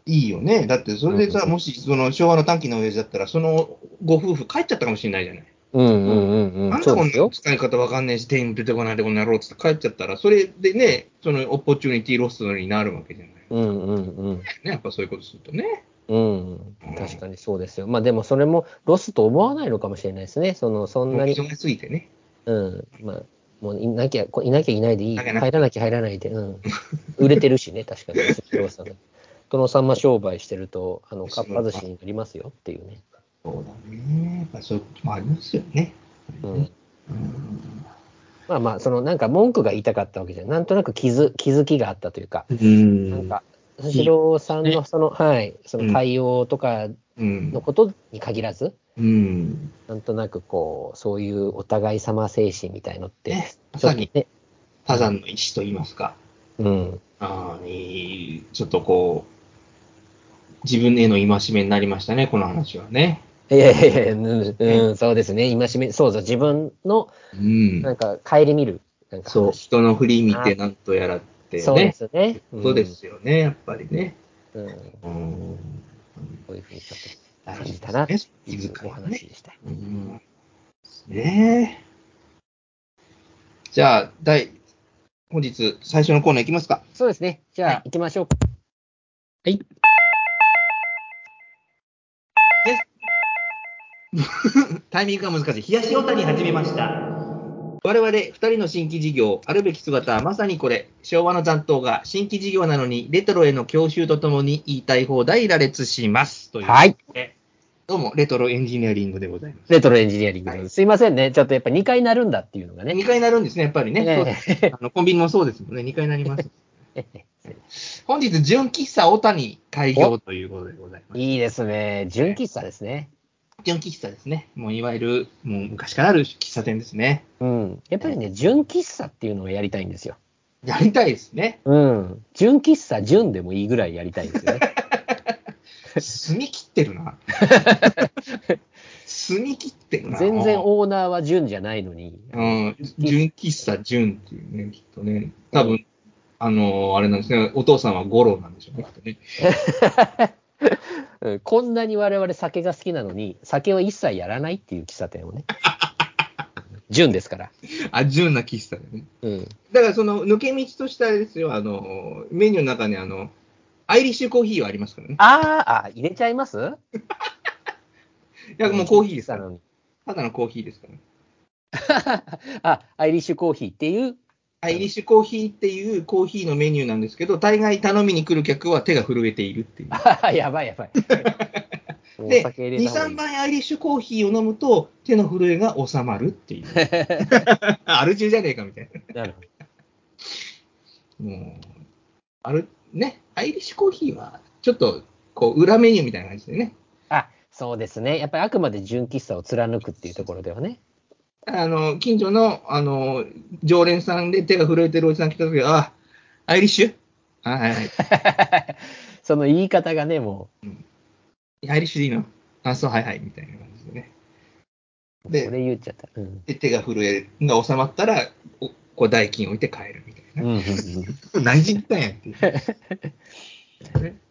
いいよね。だってそれでさ、
うん
もしその昭和の短期の親父だったら、そのご夫婦帰っちゃったかもしれないじゃない。
うんうんうんうん
なんだこん。な使い方わかんねえし、店員出てこないでこの野郎っつって帰っちゃったら、それでね、そのオポチュニティロスになるわけじゃない。
うんうんうん。
ね、やっぱそういうことするとね。
うん、確かにそうですよ。まあでもそれもロスと思わないのかもしれないですね。そのそんなに、
忙しすぎてね。
うん、まあ、もういなきゃ、こいなきゃいないでいい。入らなきゃ入らないで、うん。売れてるしね、確かに。広さん殿様商売してると、あの、かっぱ寿司になりますよっていうね。
そうだね。やっぱそういうこともありますよね。
うん。
うん
まあまあ、そのなんか文句が言いたかったわけじゃ。なんとなく気づ気づきがあったというか、
うん
なんか、スシローさんのその、はい、その対応とか
うん
のことに限らず、
うん。
なんとなくこう、そういうお互い様精神みたいのって、
ね、まさに
ね、
多山の石と言いますか。
うん、
あちょっとこう、自分への戒めになりましたね、この話はね。
いやいやいや、うん、うんそうですね、戒め、そうそう、自分の、
うん。
なんか、顧みる、なんか
そう、
話、
人の振り見てなんとやらってね。
そうですね。
そうですよね、やっぱりね。
うん。こういうふうにちょっ大事だなって
ね
いうお話でした。
うん。ねえ。じゃあ、第、本日最初のコーナーいきますか。
そうですね。じゃあ、
はい
行きましょうか。はい。
タイミングが難しい。冷やしオタに始めました。我々二人の新規事業、あるべき姿はまさにこれ。昭和の残党が新規事業なのに、レトロへの郷愁とともに言いたい放題羅列します。という
はい。
どうも、レトロエンジニアリングでございます。
レトロエンジニアリングの、
はい
すいませんね。ちょっとやっぱ2回なるんだっていうのがね。
2回なるんですね、やっぱりね。
ね
あのコンビニもそうですもんね、2回なります。本日、純喫茶小谷開業ということでございます。
いいですね。純喫茶ですね。
純喫茶ですね。もういわゆる、もう昔からある喫茶店ですね。
うん。やっぱりね、純喫茶っていうのをやりたいんですよ。
やりたいですね。
うん。純喫茶、純でもいいぐらいやりたいんですよね。
澄み切ってるな。澄み切ってるな。
全然オーナーは純じゃないのに。
うん、純喫茶純っていうね、きっとね。多分、あのーあれなんですね、お父さんは五郎なんでしょうね、きっとね。
うんこんなに我々酒が好きなのに、酒は一切やらないっていう喫茶店をね。純ですから。
あ、純な喫茶でね。
うん。
だからその抜け道としてあれですよ、あのーメニューの中にあの、アイリッシュコーヒーはありますからね。
あーあ、入れちゃいます？
いや、もうコーヒーですから。ただのコーヒーですから。
あ、アイリッシュコーヒーっていう。
アイリッシュコーヒーっていうコーヒーのメニューなんですけど、大概頼みに来る客は手が震えているっていう。
あ やばいやばい。
で、2、
酒入れた方がいい
3杯アイリッシュコーヒーを飲むと、手の震えが収まるっていう。アル中じゃねえかみたいな。
なるほど。
もう、ある、ね、アイリッシュコーヒーは、ちょっと、こう、裏メニューみたいな感じでね。
あ、そうですね。やっぱりあくまで純喫茶を貫くっていうところではね。
あの、近所の、あの、常連さんで手が震えてるおじさん来た時は、あ、アイリッシュ？あはいはい。
その言い方がね、も
アイリッシュでいいの？あ、そう、はいはい、みたいな感じでね。
う、
で
それ言っちゃった。うん。
で、手が震えが収まったら、おこう代金置いて帰るみたいな。
うんうんうん、
何時に行ったんやっていう。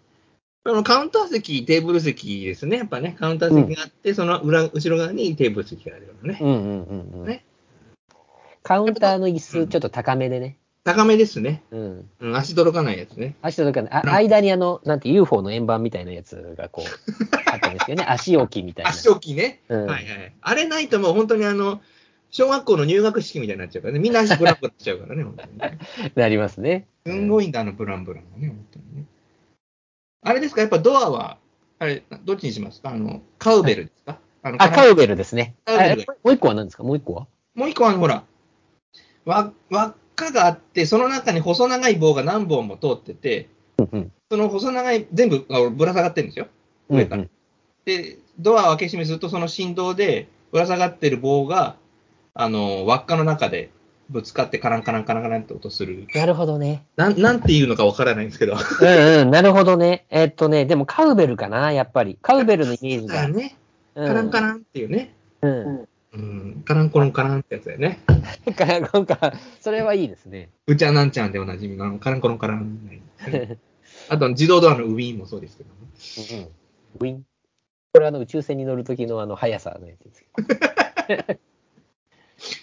のカウンター席、テーブル席ですね。やっぱね、カウンター席があって、その裏、後ろ側にテーブル席があるようなね。
うんうんうんうん
ね
カウンターの椅子、ちょっと高めでね。
高めですね。
うん。
うん、足届かないやつね。
足届かない。あ間にあの、なんて UFO の円盤みたいなやつがこう、あったんですけどね。足置きみたいな。
足置きね。
うん
はいはい。あれないともう本当にあの、小学校の入学式みたいになっちゃうからね。みんな足ブランブランしちゃうからね、本当にね。
なりますね。
すんごいんだ、あのブランブランがね、本当にね。あれですか、やっぱドアは、あれ、どっちにします？かあの、カウベルですか、あの
あ、カウベルですね。
カウベル
あもう一個は何ですか？もう一個は？
もう一個は、ほら、輪輪っかがあって、その中に細長い棒が何本も通ってて、
うんうん。
その細長い、全部あぶら下がってるんですよ。上から。
うん
で、ドアを開け閉めすると、その振動で、ぶら下がってる棒が、あの、輪っかの中でぶつかって、カランカランカランカランって音する。
なるほどね。
なん、なんていうのかわからないんですけど。
うんうん、なるほどね。えっとね、でもカウベルかな、やっぱり。カウベルのイメージが。
あね、
うん
カランカランっていうね。
うん。
うん、カランコロンカランってやつだよね。
カランコンカランそれはいいですね。
うちゃなんちゃんでおなじみのカランコロンカラン。あと、自動ドアのウィーンもそうですけどね。
うん。ウィン。これあの宇宙船に乗るときのあの速さのやつですけどじ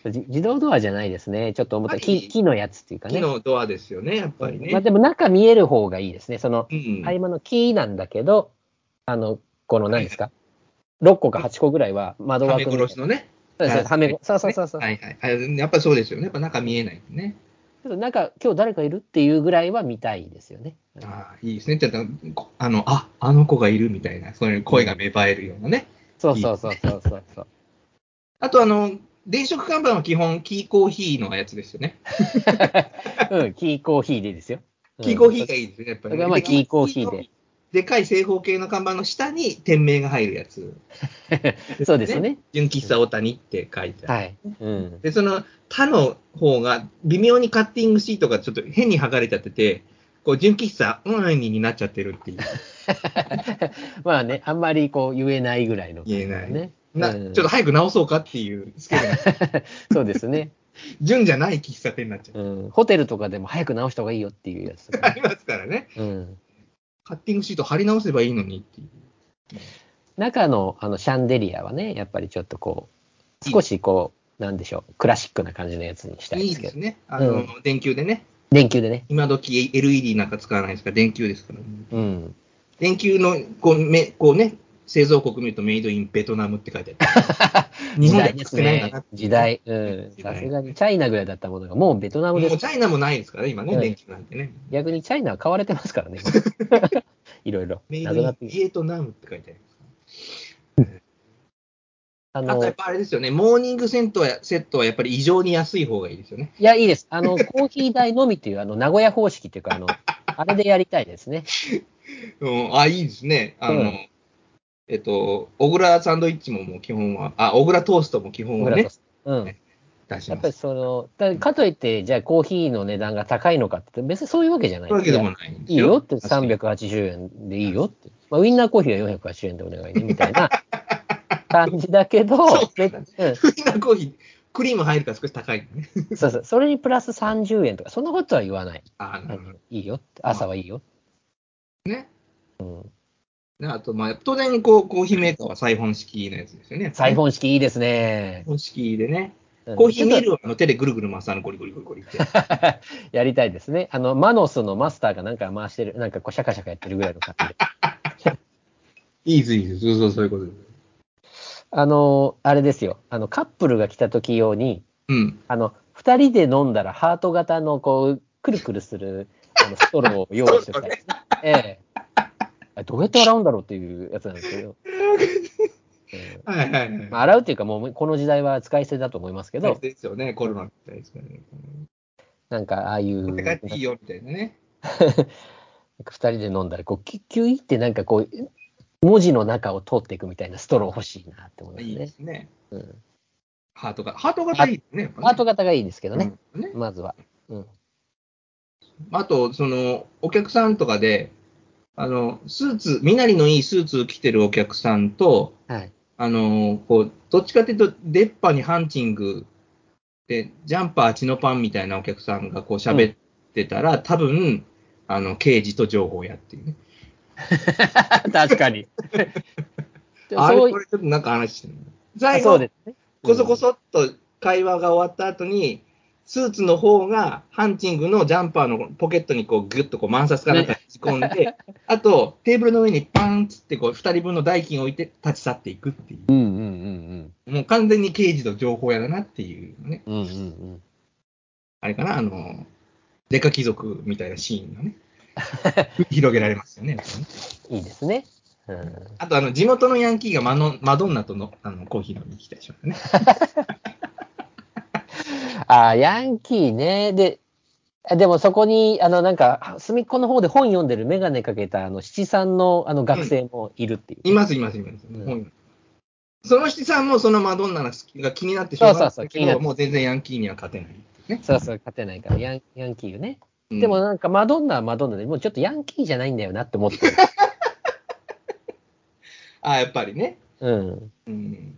自動ドアじゃないですね。ちょっと思った。木木のやつっていうかね。
木のドアですよね、やっぱりね。
まあでも中見える方がいいですね。その、
うん
合間の木なんだけど、あの、この何ですか、6個か8個ぐらいは窓
はめ
枠みたいな
殺しのね。
そうですねはめ
はい
そうそうそうそう。
はいはいあ。やっぱりそうですよね。やっぱ中見えないね。
ちょっとなんか、今日誰かいるっていうぐらいは見たいですよね。
ああ、いいですね。ちょっと、こあの、あ、あの子がいるみたいな、そういう声が芽生えるようなね。
そうそうそうそうそうそう。
あと、あの、電飾看板は基本、キーコーヒーのやつですよね。
うん、キーコーヒーでいいですよ。うん
キーコーヒーがいいですね、やっぱり、
それがまあキーコーヒーで。
でかい正方形の看板の下に店名が入るやつ。
そうですね。
純喫茶大谷って書いてある。
はい。うん。
で、その他の方が微妙にカッティングシートがちょっと変に剥がれちゃってて、こう、純喫茶オンラインになっちゃってるっていう。
まあね、あんまりこう言えないぐらいの、
言えない
ね。
な
うん
ちょっと早く直そうかっていうスケールが、
そうですね。
純じゃない喫茶店になっちゃう。
うん。ホテルとかでも早く直した方がいいよっていうやつね、
ありますからね。
うん。
カッティングシート貼り直せばいいのにっていう。
中のあのシャンデリアはね、やっぱりちょっとこう、少しこう、なんでしょう、クラシックな感じのやつにしたいですけど。
いいですね。あの、
うん
電球でね。
電球でね。
今時 LED なんか使わないですから、電球ですから、
うん。
電球のこうめこうね、製造国見るとメイドインベトナムって書いてある。日
時
本で
代ですね
作ってないんだな。
時代。うん。さすがにチャイナぐらいだったものが、もうベトナムです
もうチ。ャイナもないですからね、今ね、
うん
電球なんてね。
逆にチャイナは買われてますからね。いろいろ。
メイドイン
謎なって
ビエトナムって書いてあります。
あの
あとやっ、ぱあれですよね、モーニングセットはセットはやっぱり異常に安い方がいいですよね。
いや、いいです。あの、コーヒー代のみっていう、あの、名古屋方式っていうか、あの、あれでやりたいですね。
うん、あ、いいですね。あの、
うん
えっと、小倉サンドイッチももう基本は、あ、小倉トーストも基本はね
うん。やっぱりその、だかといって、じゃあコーヒーの値段が高いのかって別にそういうわけじゃない。
そういうわけでも
い
ない
いいよって、
確かに
380円でいいよって。まあ、ウインナーコーヒーは480円でお願いね、みたいな感じだけど、
そう
うん、
ウインナーコーヒー、クリーム入るから少し高いのね。
そうそう、それにプラス30円とか、そんなことは言わない。
あなるほ
あのいいよって、朝はいいよ。
どね。
うん、
であと、まあ、当然こう、コーヒーメーカーはサイフォン式のやつですよね。
サイフォン式いいですね
サイ。フォン式でね。
うん
コーヒーミルをあの手でぐるぐる回すあのゴリゴリゴリゴリって。
とやりたいですね。あの、マノスのマスターがなんか回してる、なんかこう、シャカシャカやってるぐらいの感じで。
いいです、いいです。そうそう、そういうことです。
あの、あれですよ。あの、カップルが来た時用に、
うん。
あの、二人で飲んだらハート型のこう、くるくるするあのストローを用意してたいですね。ええあれどうやって洗うんだろうっていうやつなんですけど。え え
はいはいはい。
まあ、洗うっていうか、もうこの時代は使い捨てだと思いますけど、
ですよね、コロナみたいですからね。
なんかああいう、
帰っていいよみたいなね。
なんか二人で飲んだら、こう、キュッキュイってなんかこう、文字の中を通っていくみたいなストロー欲しいなって思い
いい
まね。
ですすね。
うん、
ハートが。ハート型いいですね。ね
ハート型がいいですけどね、
うんね
まずは。うん。
あと、その、お客さんとかで、あの、スーツ、身なりのいいスーツを着てるお客さんと、
はい。
あの、こう、どっちかというと、出っ歯にハンチングで、ジャンパー、チノパンみたいなお客さんがこう喋ってたら、多分、あの、刑事と情報やっていうね。
確かに。で
あれ、これちょっとなんか話してる
あ
最後、
そうですね。
こそこそっと会話が終わった後に、スーツの方がハンチングのジャンパーのポケットにこうギュッとこう満札かなんか突っ込んで、あとテーブルの上にパンっつってこう2人分の代金を置いて立ち去っていくってい
うんうんうん
う。もう完全に刑事と情報屋だなっていうね。
うん。うんうんうん。
あれかな、あの、デカ貴族みたいなシーンがね、広げられますよね。
いいですね。うん、
あと、あの、地元のヤンキーがマノマドンナとのあのコーヒー飲みに来たりしますね。
あーヤンキーね。で、あでもそこに、あの、なんか、隅っこの方で本読んでるメガネかけた、あの、七三の、あの、学生もいるっていう。
います、います、います。
うん
本その七さんもそのマドンナが気になってしょう
そうそうそう気になって
けど、もう全然ヤンキーには勝てない。ね。
そうそう、勝てないから、ヤンヤンキーよね。
うん
でもなんか、マドンナはマドンナで、もうちょっとヤンキーじゃないんだよなって思ってる。
あやっぱりね、
うん。
うん、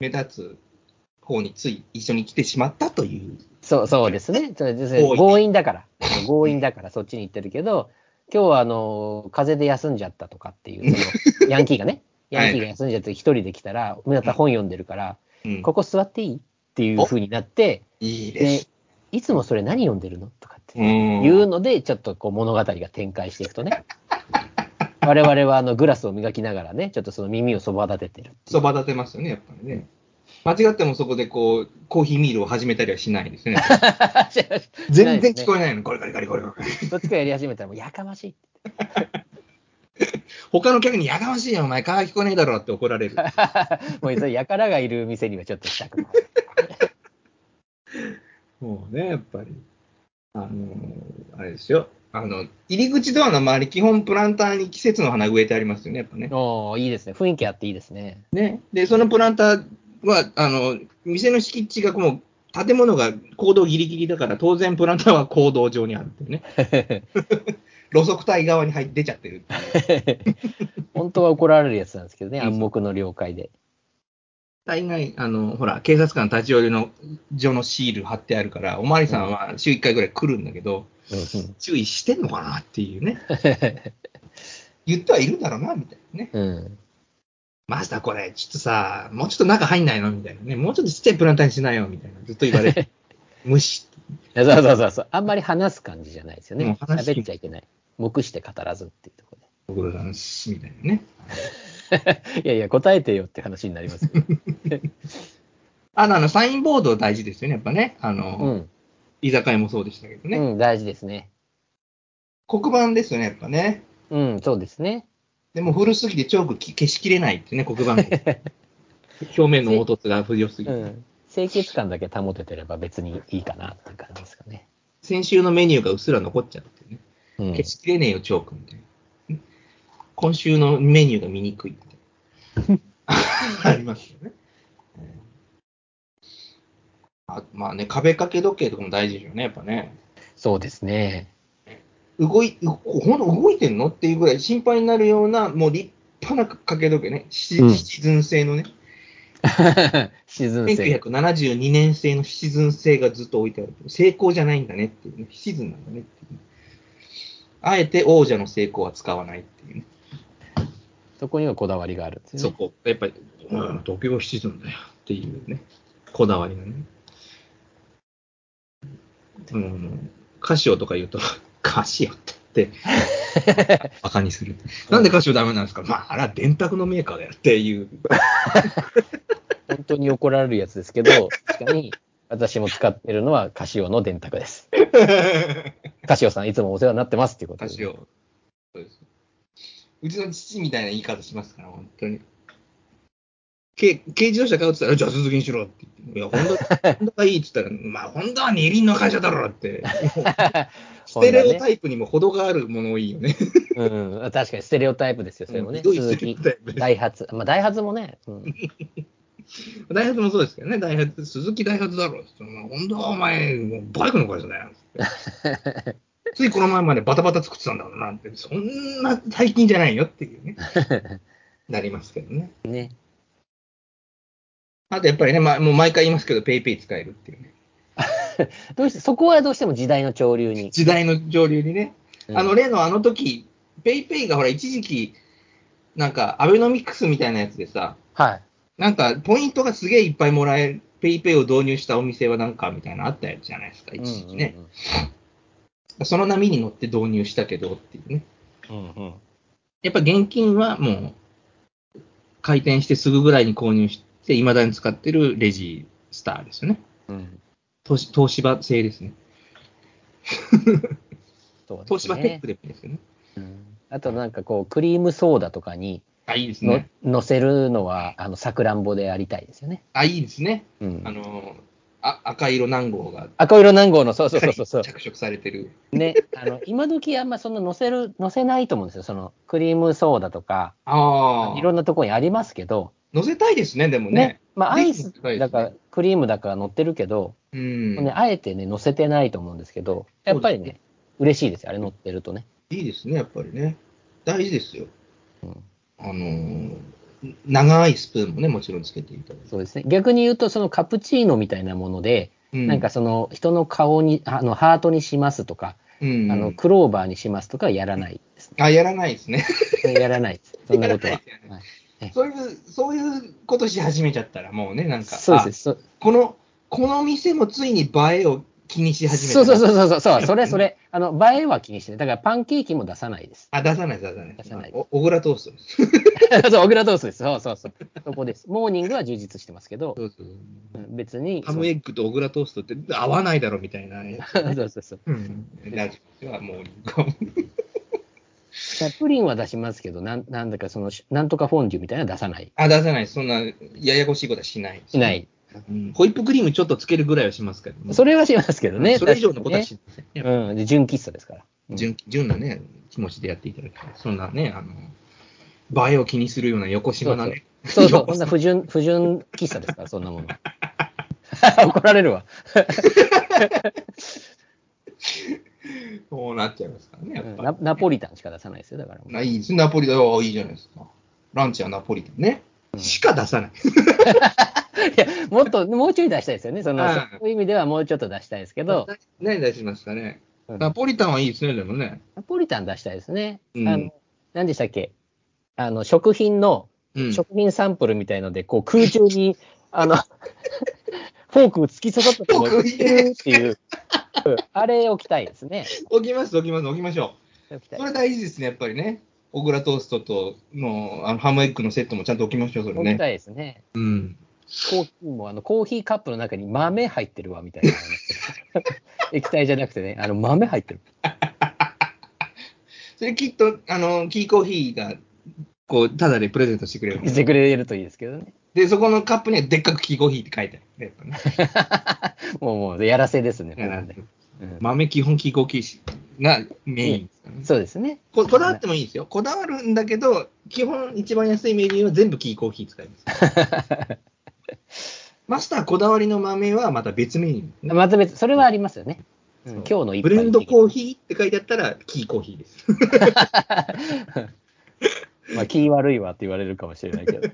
目立つ方につい一緒に来てしまったという。
そう、そうですね。
強引
だから。強引だからそっちに行ってるけど、今日はあの、風邪で休んじゃったとかっていう、その、ヤンキーがね、ヤンキーが休んじゃって一人で来たら、また本読んでるから、
うん
ここ座っていいっていう風になって、
いいで。
ですいつもそれ何読んでるのとかって
うん
いうので、ちょっとこう物語が展開していくとね、我々はあのグラスを磨きながらね、ちょっとその耳をそば立ててる。
そば立てますよね、やっぱりね。間違ってもそこでこう、コーヒーミールを始めたりはしないですね。全然聞こえないの、ゴリゴリゴリゴリゴリ。
どっちかやり始めたらもうやかましい。
他の客にやかましいよ、お前、顔聞こえねえだろって怒られる。
もうそれやからがいる店にはちょっとしたくない。
もうね、やっぱり。あのあれですよ。あの、入り口ドアの周り、基本プランターに季節の花植えてありますよね、やっぱね。
おーいいですね。雰囲気あっていいですね。
ね。で、そのプランターは、あの、店の敷地がもう、建物が行動ギリギリだから、当然プランターは行動上にあるっていうね。路側帯側に入って出ちゃってるって。
本当は怒られるやつなんですけどね、暗黙の了解で。
大概、あの、ほら、警察官立ち寄りの上のシール貼ってあるから、おまわりさんは週1回ぐらい来るんだけど、
うん
注意してんのかなっていうね。言ってはいるんだろうな、みたいなね。
うん。
マスターこれ、ちょっとさ、もうちょっと中入んないの？みたいなね。もうちょっとちっちゃいプランターにしないよ？みたいな。ずっと言われて。無視。
そうそうそうそう。あんまり話す感じじゃないですよね。喋っちゃいけない。目して語らずっていうとこ
ご苦労様です。みたいなね。
ろで。いやいや、答えてよって話になりますけど。
あの、あの、サインボード大事ですよね。やっぱね。あの、
うん。
居酒屋もそうでしたけどね。
うん、大事ですね。
黒板ですよね、やっぱね。
うん、そうですね。
でも古すぎてチョークき消しきれないってね、黒板。表面の凹凸が不良すぎて。
うん。清潔感だけ保ててれば別にいいかなっていう感じですかね。
先週のメニューがうっすら残っちゃうってね。
うん。
消しきれねえよ、チョークみたいな。今週のメニューが見にくいみたいな。ありますよね。あまあね、壁掛け時計とかも大事ですよね、やっぱね。
そうですね。
動い、うほんと動いてんの？っていうぐらい心配になるような、もう立派な掛け時計ね。シズン製のね。
シーズン制。
1972年製のシチズン製がずっと置いてある。成功じゃないんだねっていうね。シチズンなんだねっていうね。あえて王者の成功は使わないっていうね。
そこにはこだわりがあるね。
そこ。やっぱり、うん、東京はシチズンだよっていうね。こだわりがね。うん、カシオとか言うと、カシオってって、バカにする。なんでカシオダメなんですか？まあ、あれは電卓のメーカーだよっていう。
本当に怒られるやつですけど、確かに私も使ってるのはカシオの電卓です。カシオさんいつもお世話になってますっていうことで。
カシオ。そうです。うちの父みたいな言い方しますから、本当に。軽軽自動車買うって言ったら、じゃあ鈴木にしろって言って。いや、ホンダ、ホンダがいいって言ったら、まあ、ホンダは二輪の会社だろって。ステレオタイプにも程があるもの多いよね。
うん、確かにステレオタイプですよ、それもね。
ひどい
スズキ
ステレオタイプ、です
ダイハツ。まあ、ダイハツもね、うん、
ダイハツもそうですけどね、ダイハツ、スズキダイハツだろって言って。ホンダはお前、バイクの会社だよって。ついこの前までバタバタ作ってたんだろうなって、そんな最近じゃないよっていうね。なりますけどね。
ね。
あとやっぱりね、まあ、もう毎回言いますけど、 PayPay 使えるっていうね。
どうして、そこはどうしても時代の潮流に。
時代の潮流にね。
うん
あの、例のあの時、 PayPay がほら、一時期、なんか、アベノミクスみたいなやつでさ、
はい。
なんか、ポイントがすげえいっぱいもらえる、 PayPay を導入したお店はなんか、みたいなのあったやつじゃないですか、一時期ね。その波に乗って導入したけどっていうね。
うんうん。
やっぱ現金はもう、開店してすぐぐらいに購入して、未だに使ってるレジスターですよね。
うん
東芝東芝製ですね。
そうですね
東芝テックでもいいですよね。
うんあとなんかこう、クリームソーダとかに
あ、いいです
の、
ね。
乗せるのは、あの、さくらんぼでありたいですよね。
あ、いいですね。
うん
あ。の、あ赤色何号が
赤色南号の、そうそうそうそうそう。
着色されてる。
ね、あの、今時あんまそんな乗せる、乗せないと思うんですよ。その、クリームソーダとか、
あ
いろんなところにありますけど、
乗せたいですね、でも
ね
ね。。
まあ、アイスだから、クリームだから乗ってるけど、
うん。
ね、あえてね、乗せてないと思うんですけど、やっぱりね、嬉しいですよ。あれ乗ってるとね。
いいですね、やっぱりね。大事ですよ。
うん
あのー長いスプーンもね、もちろんつけていただいて。
そうですね。逆に言うと、そのカプチーノみたいなもので、
うん
なんか、その人の顔に、あの、ハートにしますとか、
うん、
あの、クローバーにしますとかはやらないです
あ、やらないですね。
ね。やらないです。そんなことは。
そういう、そういうことし始めちゃったら、もうね、なんか、
そうです。
この、この店もついに映えを気にし始めた
そう
な。
そうそうそう、そう、それそれ、あの、映えは気にしてない。だからパンケーキも出さないです。
あ、出さない、出さない。
出さない
お小倉トーストです。
そう、小倉トーストです。そうそうそう。そこです。モーニングは充実してますけど
そ、うそう
うん別に。
ハムエッグと小倉トーストって合わないだろみたいなやつ。
そうそうそうそう。
うん。ラジオではもう、こう
プリンは出しますけど、なんなんだかその、なんとかフォンデュみたいなのは出さない。
あ、出さない。そんな、ややこしいことはしない。
しない。
うんホイップクリームちょっとつけるぐらいはしますけど、
それはしますけどね。
それ以上のことは
確
しません。やっぱ
かにねうん。で、純喫茶ですから。うん
純純なね、気持ちでやっていただきたい。そんなね、あの、映えを気にするような横島なね。
そうそう、こんな不純、不純喫茶ですから、そんなもの。怒られるわ。
そうなっちゃいますからね、やっぱ
ナナポリタンしか出さないですよ、だから。
り。ないいですナポリタン、ああいいじゃないですか。ランチはナポリタンね。しか出さない。
いや、もっと、もうちょい出したいですよね。その、
はい
そういう意味ではもうちょっと出したいですけど、
何出しますかね。
うん
ナポリタンはいいですね、でもね。
ナポリタン出したいですね。
うん
あの、何でしたっけ？あの、食品の
うん
食品サンプルみたいので、こう空中に、あの、フォーク突き刺さったところにっていう、うんあれ置きたいですね。
置きます、置きます、置きましょう。
置きたい
これ大事ですね、やっぱりね。小倉トーストとのあのハムエッグのセットもちゃんと置きましょう、それね。
置きたいですね。
うん。
コーヒーも、あの、コーヒーカップの中に豆入ってるわ、みたいな。液体じゃなくてね、あの、豆入ってる。
それきっと、あの、キーコーヒーが、こう、ただでプレゼントしてくれる
してくれるといいですけどね。
で、そこのカップにはでっかくキーコーヒーって書いてある。ね。
もう、もう、やらせですね。
やら
もうん
豆基本キーコーヒーがメインね
そうですね。
ここだわってもいいですよ。こだわるんだけど、基本一番安いメニューは全部キーコーヒー使います。マスターこだわりの豆はまた別メニュー。
また別、それはありますよね。うん今日の一
ブ
杯
レンドコーヒーって書いてあったら、キーコーヒーです。
まあ、気悪いわって言われるかもしれないけど。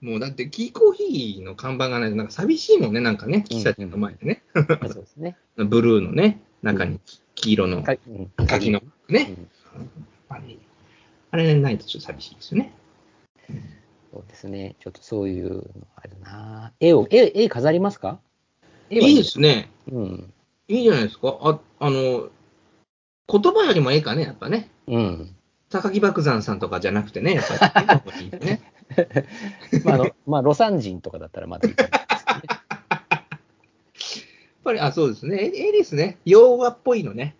もうだって、キーコーヒーの看板がないと、なんか寂しいもんね、なんかね、喫茶店の前でね。
そうですね。
ブルーのね、中に黄色の柿の
う
ね。
ん
あれ、あれないとちょっと寂しいですよね。
そうですね。ちょっとそういうのあるな。絵を、絵、絵飾りますか？い
いですね。
うん。
いいじゃないですか。あ、あの、言葉よりもええかね、やっぱね。
うん。
高木爆山さんとかじゃなくてね、やっぱりね。
まあ、あの、まあ、ロサン人とかだったらまだいいかもしれないですね。
やっぱり、あ、そうですね。えええですね。洋画っぽいのね。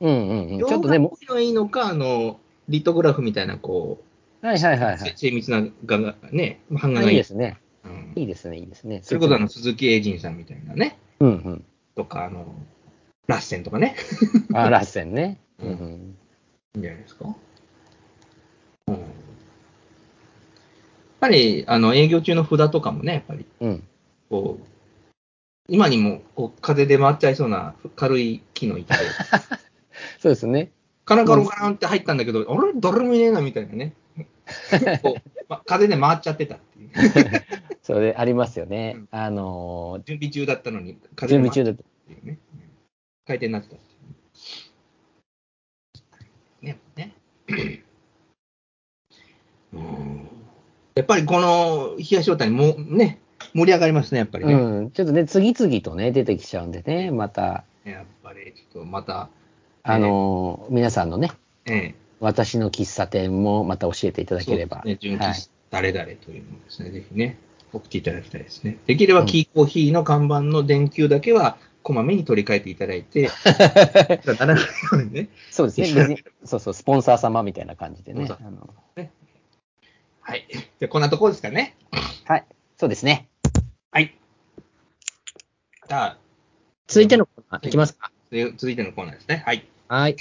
うんうんうん。
洋
ちょっとね、も
画っぽいのがいいのか、あの、リトグラフみたいな、こう、
はいはいはいはい。
精密な画がね、版画
あ
がいい。
いいですね。
うん
いいですね、いいですね。
それこそ、あの、鈴木英人さんみたいなね、
うんうん。
とか、あの、ラッセンとかね。
あ、ラッセンね。う
うん
ん
いいんじゃないですか。うん。やっぱり、あの、営業中の札とかもね、やっぱり、
うん。うん。
こう、今にも、こう、風で回っちゃいそうな軽い木の板で、
そうですね。
カランカランカランって入ったんだけど、あれ？誰もいねえな、みたいなね。こう、ま、風で回っちゃってたっていう。
それありますよね
うん。
あの
準備中だったのに、
ー、
風で回っちゃっ。たっていうね。回転になってたっていう。ね、ね。うんやっぱりこの冷やし状態もね、盛り上がりますね、やっぱりね。
うん。ちょっとね、次々とね、出てきちゃうんでね、また、
やっぱり、ちょっとまた、
あのー、皆さんのね、
ええ、
私の喫茶店もまた教えていただければ。
ね、純
はい
喫誰々というのをですね、ぜひね、送っていただきたいですね。できれば、キーコーヒーの看板の電球だけは、こまめに取り替えていただいて、ならないようにね。
そうですね。そうそう、スポンサー様みたいな感じでね。
そうそ
あの
はい。じゃあ、こんなところですかね。
はい。そうですね。
はい。じゃあ、
続いてのコーナーいきますか？
で続いてのコーナーですね。はい。
はい。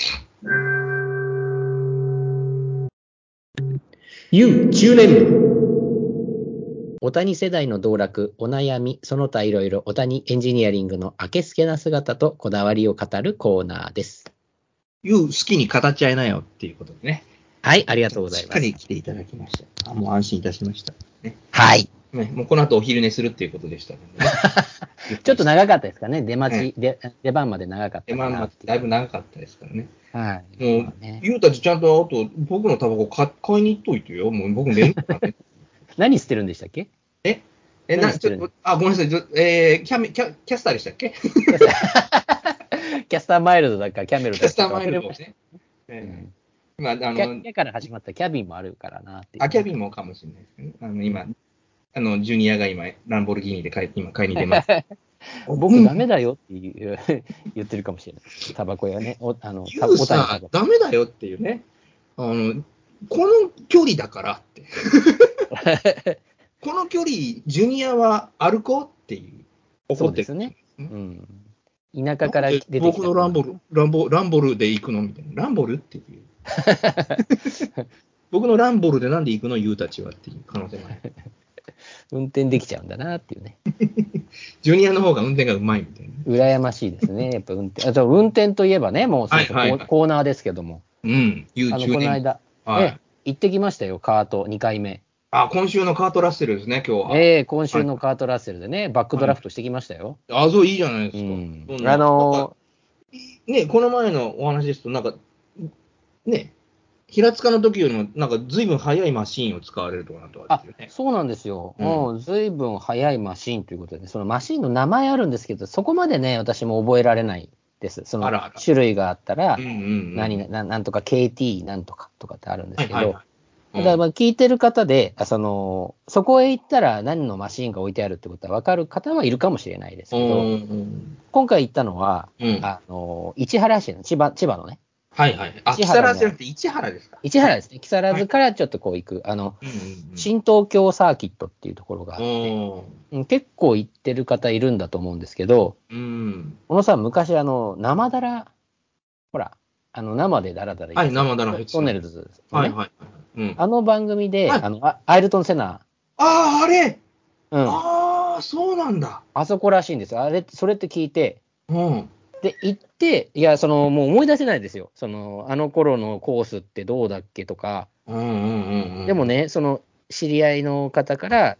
U10 年部お谷世代の道楽、お悩み、その他いろいろ、お谷エンジニアリングの明けすけな姿とこだわりを語るコーナーです。
言う好きに語っちゃいなよっていうことでね。
はい、ありがとうござい
しっか
ます。
り来ていただきました。あもう安心いたしました。ね。
はい。
ねもうこの後お昼寝するっていうことでしたのでね。
ちょっと長かったですかね。出待
え
ち、で出番まで長かった
えまあまあ
かなっていう。
だいぶ長かったですからね。
はい。
もう
まあね
ゆうたちちゃんとあと僕のタバコ買買いに行っといてよ。もう僕寝るからね。
何捨てるんでしたっけ？
え、え、な、ちょっと、あ、ごめんなさい。えーキャメキャ、キャスターでしたっけ？キ
キャスターマイルドだか、キャメルだか。
ャスターマイルドですね。
う
え
ん
ーまあ、あの
キ、ャから始まったキャビンもあるからなって。
あ、キャビンもかもしれないですね。あの、今、あの、ジュニアが今、ランボルギーニで買い今買いに出ます。
僕ダメだよっていう 言ってるかもしれない。タバコやね。おあの、タバ、コ
ダメだよっていうね。あの、この距離だからって。この距離、ジュニアは歩こうっていう。
そうですね。うん。田舎から出てきた。
僕のランボル、ランボ、ランボルで行くのみたいな。ランボルっていう。僕のランボルでなんで行くのユーたちはっていう可能性がある。
運転できちゃうんだなっていうね。
ジュニアの方が運転がうまいみたいな。
羨ましいですね。やっぱ運転。あと運転といえばね、もうそうそう
はいはいはい
コーナーですけども。
うん、ユー
あの、
10年。
この間、
はい
ええ行ってきましたよ、カート2回目。
あ、今週のカートラッセルですね、今日は。
ええ今週のカートラッセルでね、バックドラフトしてきましたよ。
あ、そういいじゃないですか。
うんあの
ね、この前のお話ですと、なんか、ね、平塚の時よりも、なんか随分速いマシーンを使われるとかなと
あ
ですよね。
そうなんですよ。
うん
もう随分早いマシーンということで、そのマシーンの名前あるんですけど、そこまでね、私も覚えられないです。その種類があったら
うん、うんうん。
何々ななんとか KT なんとかとかってあるんですけど、
はいはいはい。
だからまあ聞いてる方で、あその、そこへ行ったら何のマシーンが置いてあるってことは分かる方はいるかもしれないですけ
う
ど、
ん
今回行ったのは、
うん。
あの、市原市の、千葉、千葉のね、
はいはい。あ、木更津じゃなくて市原ですか？
市原ですね、木更津からちょっとこう行く、あの。新東京サーキットっていうところがあって、結構行ってる方いるんだと思うんですけど、
うん。
小野さん、昔、あの、生だら、ほら、あの、生でだらだら
はい生だら
トンネルズですね、
はいはい。うん。あ
あの番組で、
はい
あの、あアイルトン・セナ、
あー、あれ？
うん、あ
ああ、そうなんだ。
そこらしいんですよ。あれ、それって聞いて、
うん。
で、行って、いや、その、もう思い出せないですよ。その、あの頃のコースってどうだっけとか、
うんうんうんうん。
でも、ね、その、知り合いの方から、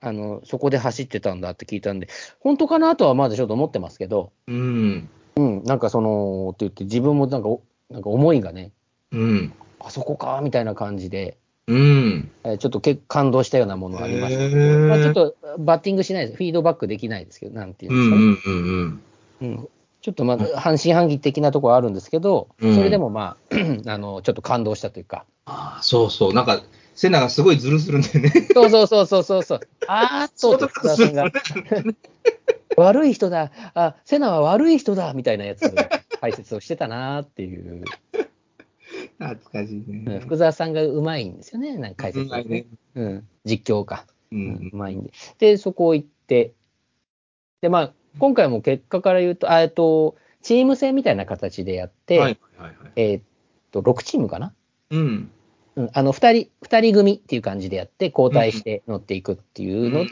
あの、そこで走ってたんだって聞いたんで、本当かなとはまだちょっと思ってますけど、
うん。
うん、なんかその、って言って、自分もなんかお、なんか思いがね、
うん。
あそこか、みたいな感じで、
うん。
えーちょっと結構感動したようなものがありましたけど、まあ、ちょっとバッティングしないです。フィードバックできないですけど、なんていうん
うん
ですかね。
うんうん
うんちょっとまあ、半信半疑的なところはあるんですけど、
うん
それでもまあ、あの、ちょっと感動したというか、
ああ、そうそう。なんか、セナがすごいズルするんだよね。
そうそうそうそうそうそう、あーっと、
そう
福田さんが、悪い人だ、あ、セナは悪い人だ、みたいなやつ、解説をしてたなーっていう、
懐かしい
うん
ね。
福澤さんがうまいんですよね、なんか解説が
うね。
うん、実況か。
う
うん
ん
う。まいんで。で、そこ行って、で、まあ、今回も結果から言うと、あえっと、チーム戦みたいな形でやって、
はいはいはい。
えーっと、6チームかな？
うん。
うん、あの、2人、二人組っていう感じでやって、交代して乗っていくっていうので、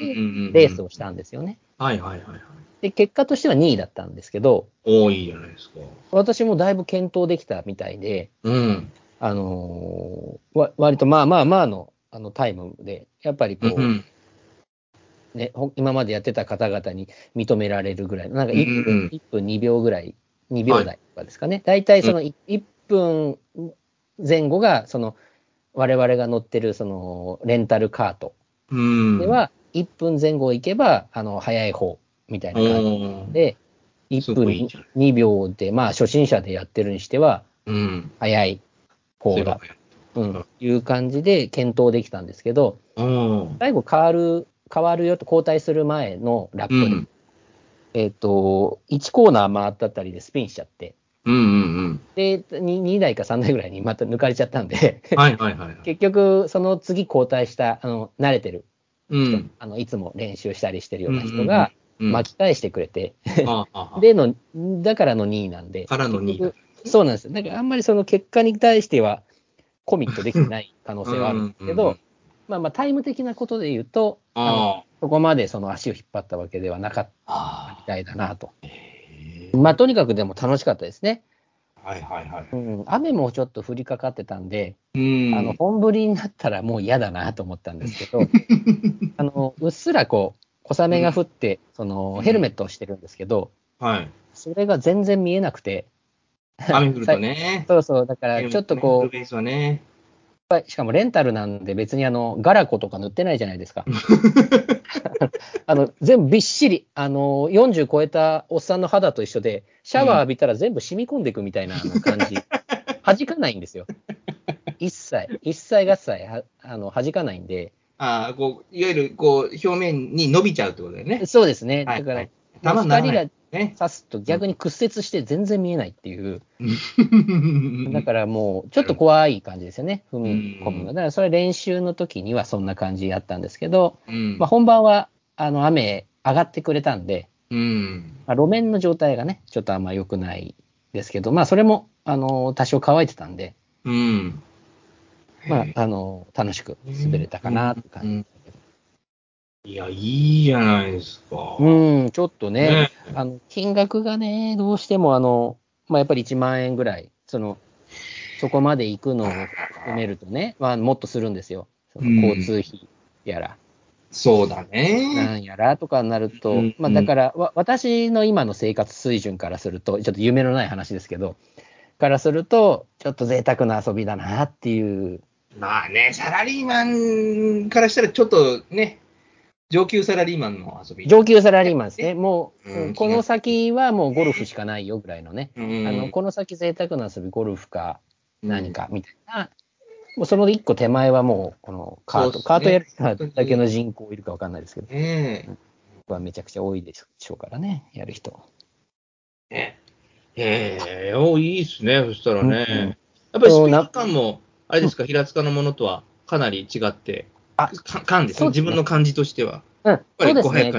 レースをしたんですよね。
はいはいはいはい。
で、結果としては2位だったんですけど、
おーいいじゃないですか。
私もだいぶ検討できたみたいで、
うん。
あのーわ割とまあまあまあのあのタイムで、やっぱりこう、
うん。
ね、ほ今までやってた方々に認められるぐらい、なんか
うん
1分,、
うん
1分2秒ぐらい、2秒台とかですかね。大体その 1, 分前後が、その、我々が乗ってるそのレンタルカート
うん。
では、1分前後行けば、あの、早い方みたいな感
うん、
じで、
す
1分
ごいいいじゃん
2秒で、まあ、初心者でやってるにしては、
うん。
早い方だ、うん、いう感じで検討できたんですけど、
うん。
最後変わる、変わるよと交代する前のラップで、
うん。
えっ、と、1コーナー回ったあたりでスピンしちゃって、
うんうん
で、2, 2台か3台ぐらいにまた抜かれちゃったんで、
うん。はいはいはい。
結局、その次交代した、あの、慣れてる、
うん。
あの、いつも練習したりしてるような人が
うん、
巻き返してくれて、での、だからの2位なんで、
からの2位
そうなんです。よ。だからあんまりその結果に対してはコミットできてない可能性はあるんですけど
ん、
まあまあタイム的なことで言うと、あそこまでその足を引っ張ったわけではなかった
あ。
みたいだなと。まあとにかくでも楽しかったですね。
はいはいはい。
うん、雨もちょっと降りかかってたんで、
うん。
あの本降りになったらもう嫌だなと思ったんですけど、あのうっすらこう小雨が降って、そのヘルメットをしてるんですけど、
はい。
それが全然見えなくて、
雨降るとね。
そうそう、だからちょっとこう、
ベースはね。
しかもレンタルなんで別にあのガラコとか塗ってないじゃないですか。あの全部びっしりあの40超えたおっさんの肌と一緒でシャワー浴びたら全部染み込んでいくみたいな感じ、弾かないんですよ。一切、一切合切はあの弾かないんで、
ああ、こう、いわゆる、こう、表面に伸びちゃうってことだよね。
そうですね。だから、
はいはい玉になら
光が
ない。ね。
刺すと逆に屈折して全然見えないっていう、だ
だ
からもうちょっと怖い感じですよね、踏み込むの。
うん
だからそれ練習の時にはそんな感じやったんですけど、
うん
まあ、本番はあの雨上がってくれたんで、
うん。
まあ、路面の状態がね、ちょっとあんま良くないですけど、まあそれもあの多少乾いてたんで、
うん。
まあ、あの楽しく滑れたかなって感じ。
いや、いいじゃないですか。
うん、ちょっとね、
ね
あの金額がね、どうしてもあの、まあ、やっぱり1万円ぐらい、そのそこまで行くのを含めるとね、まあ、もっとするんですよ。その交通費やら、
そうだ
な
ね。
んやらとかになると、
うん
まあ、だからわ、私の今の生活水準からすると、ちょっと夢のない話ですけど、からすると、ちょっと贅沢な遊びだなっていう。
まあね、サラリーマンからしたらちょっとね、上級サラリーマンの遊び。
上級サラリーマンですね。もう、
うん
この先はもうゴルフしかないよぐらいのね。
うん
あのこの先贅沢な遊び、ゴルフか何かみたいな。もうその一個手前はもう、このカート、
ね
カートやる人はどれだけの人口いるかわかんないですけど、
ね
僕はめちゃくちゃ多いでしょうからね、やる人。
え。ねええおいいっすね、そしたらね。
うんうん
やっぱりスピード感も、あれですか、平塚のものとはかなり違って、
あ
か感ですね、自分の感じとしては。
うん、そうですね。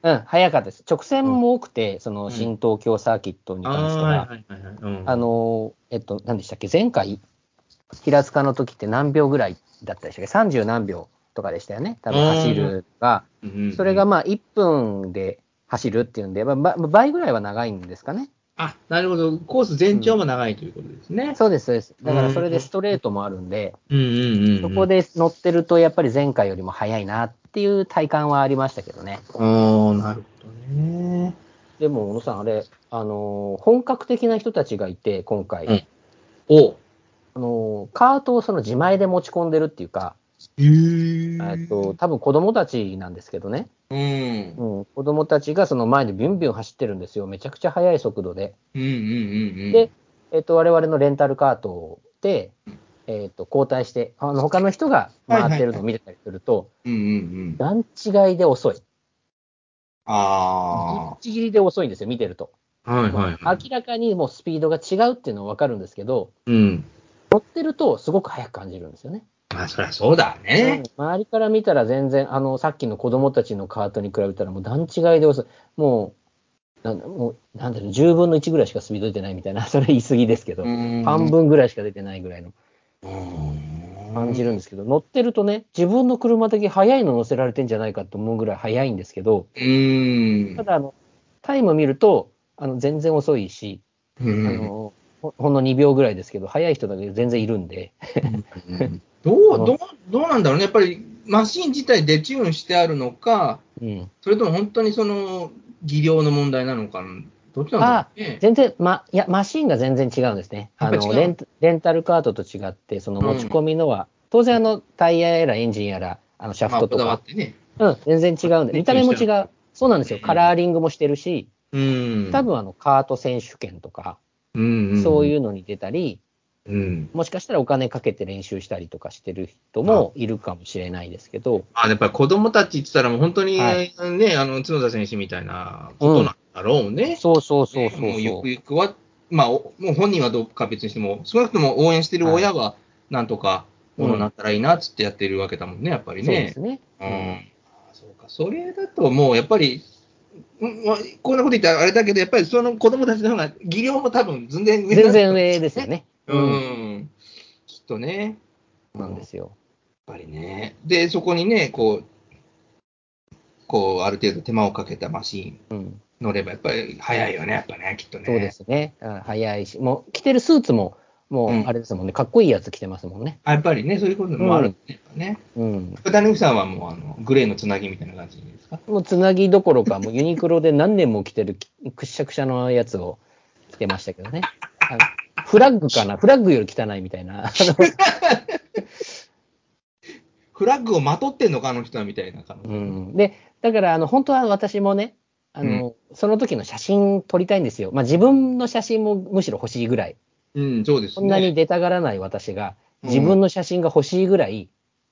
うん、早かったです。直線も多くて、その
うん
新東京サーキットに
あ
関しては、
あ
の、えっと、何でしたっけ、前回、平塚の時って何秒ぐらいだったでしたっけ、30何秒とかでしたよね、多分走るが、
うん。
それがまあ1分で走るっていうんで、まあば倍ぐらいは長いんですかね。
あ、なるほど。コース全長も長いということですね。
そうです、そうです。だからそれでストレートもあるんで、
うんうんうんうん。
そこで乗ってると、やっぱり前回よりも速いなっていう体感はありましたけどね。
ああ、なるほどね。
でも、小野さん、あれ、あのー本格的な人たちがいて、今回、
うんお
あのーカートをその自前で持ち込んでるっていうか、
へえ。
えっと、多分子供たちなんですけどね、
うん。
うん、子供たちがその前でビュンビュン走ってるんですよ、めちゃくちゃ速い速度で。
うんうんうんうん。
で、えっと、我々のレンタルカートで、えっと、交代して、あの他の人が回ってるのを見てたりすると、
うんうんうん。
段違いで遅い。
あ
一切りで遅いんですよ、見てると。
あ。はいはいはい。
明らかにもうスピードが違うっていうのは分かるんですけど、
うん。
乗ってるとすごく速く感じるんですよね。
まあ、そりゃそうだね。
う。ん周りから見たら全然、あの、さっきの子供たちのカートに比べたらもう段違いで遅い。もう、なんだもうなんだろう、10分の1ぐらいしかスピード出てないみたいな、それ言い過ぎですけど、半
半
分ぐらいしか出てないぐらいの。
分
感じるんですけど、乗ってるとね、自分の車だけ速いの乗せられてんじゃないかと思うぐらい速いんですけど、
うん。
ただ、あの、タイム見ると、あの、全然遅いし、あ
うん。
の、ほほんの2秒ぐらいですけど、速い人だけ全然いるんで、
どう、どう、どうなんだろうね。やっぱり、マシン自体でチューンしてあるのか、
うん。
それとも本当にその、技量の問題なのか、どっちなんだろうね。
全然、ま、いや、マシンが全然違うんですね。あの、レンタレンタルカートと違って、その持ち込みのは、当然あの、タイヤやらエンジンやら、あの、シャ
まあ、
フト
こと
か、
てね。
うん、全然違うんで、見た目も違う。そうなんですよ。カラーリングもしてるし、
うん。
多分あの、カート選手権とか、
うん、
そういううのに出たり、
ん。
もしかしたらお金かけて練習したりとかしてる人もいるかもしれないですけど、
あやっぱり子供たちって言ったら、もう本当に、
はい
ね、あの、角田選手みたいなことなんだろうね。
そうそうそうそう
もうゆく。ゆくは、まあ、おもう本人はどうか別にしても、少なくとも応援してる親は、なんとかものになったらいいなっつってやってるわけだもんね、やっぱりね
そうです。ね。
うん。あそうか、それだともうやっぱり、こんなこと言ったらあれだけど、やっぱりその子供たちの方が技量も多分全然上だ
全然上ですよね。
う
うん。
ん。きっとね。
なんですよ。
やっぱりね。で、そこにね、こう、こう、ある程度手間をかけたマシン
うん。
乗れば、やっぱり早いよね、やっぱね、きっとね。
そうですね。あ早いし、もう着てるスーツも、も
うん
うあれですもんね、かっこいいやつ着てますもんね。
あやっぱりね、そういうこともあるんですね。やっぱね
うん。
谷口さんはもう、あの、グレーのつなぎみたいな感じですか？
もうつなぎどころか、もうユニクロで何年も着てるきくっしゃくしゃのやつを着てましたけどね。あのフラッグかな？フラッグより汚いみたいな。
フラッグをまとってんのか、あの人は、みたいな感じ。
うん、で、だから、あの、本当は私もね、あの、その時の写真撮りたいんですよ。まあ自分の写真もむしろ欲しいぐらい。
うん、そうですね。
そんなに出たがらない私が、
うん
自分の写真が欲しいぐらい、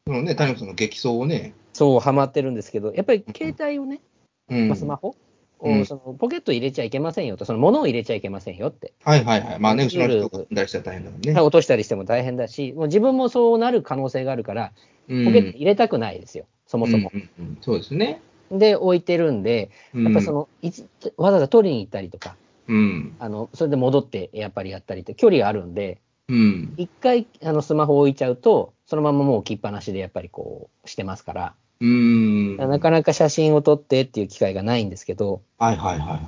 そのね、谷口さんの激走をね。
そうハマってるんですけど、やっぱり携帯をね、
うん。
まあ、スマホ？そのポケット入れちゃいけませんよと、その物を入れちゃいけませんよって。
はいはいはい。まあね、後ろの人が踏んだりしたら大変だもんね。
落としたりしても大変だし、もう自分もそうなる可能性があるから、
うん
ポケットに入れたくないですよ、そもそも。
うんうんうんそうですね。
で、置いてるんで、やっぱりその、いつわざわざ取りに行ったりとか、
うん。
あのそれで戻ってやっぱりやったりって、距離があるんで、
うん。
一回あのスマホ置いちゃうと、そのままもう置きっぱなしでやっぱりこうしてますから、
うん。
なかなか写真を撮ってっていう機会がないんですけど、
はいはいはい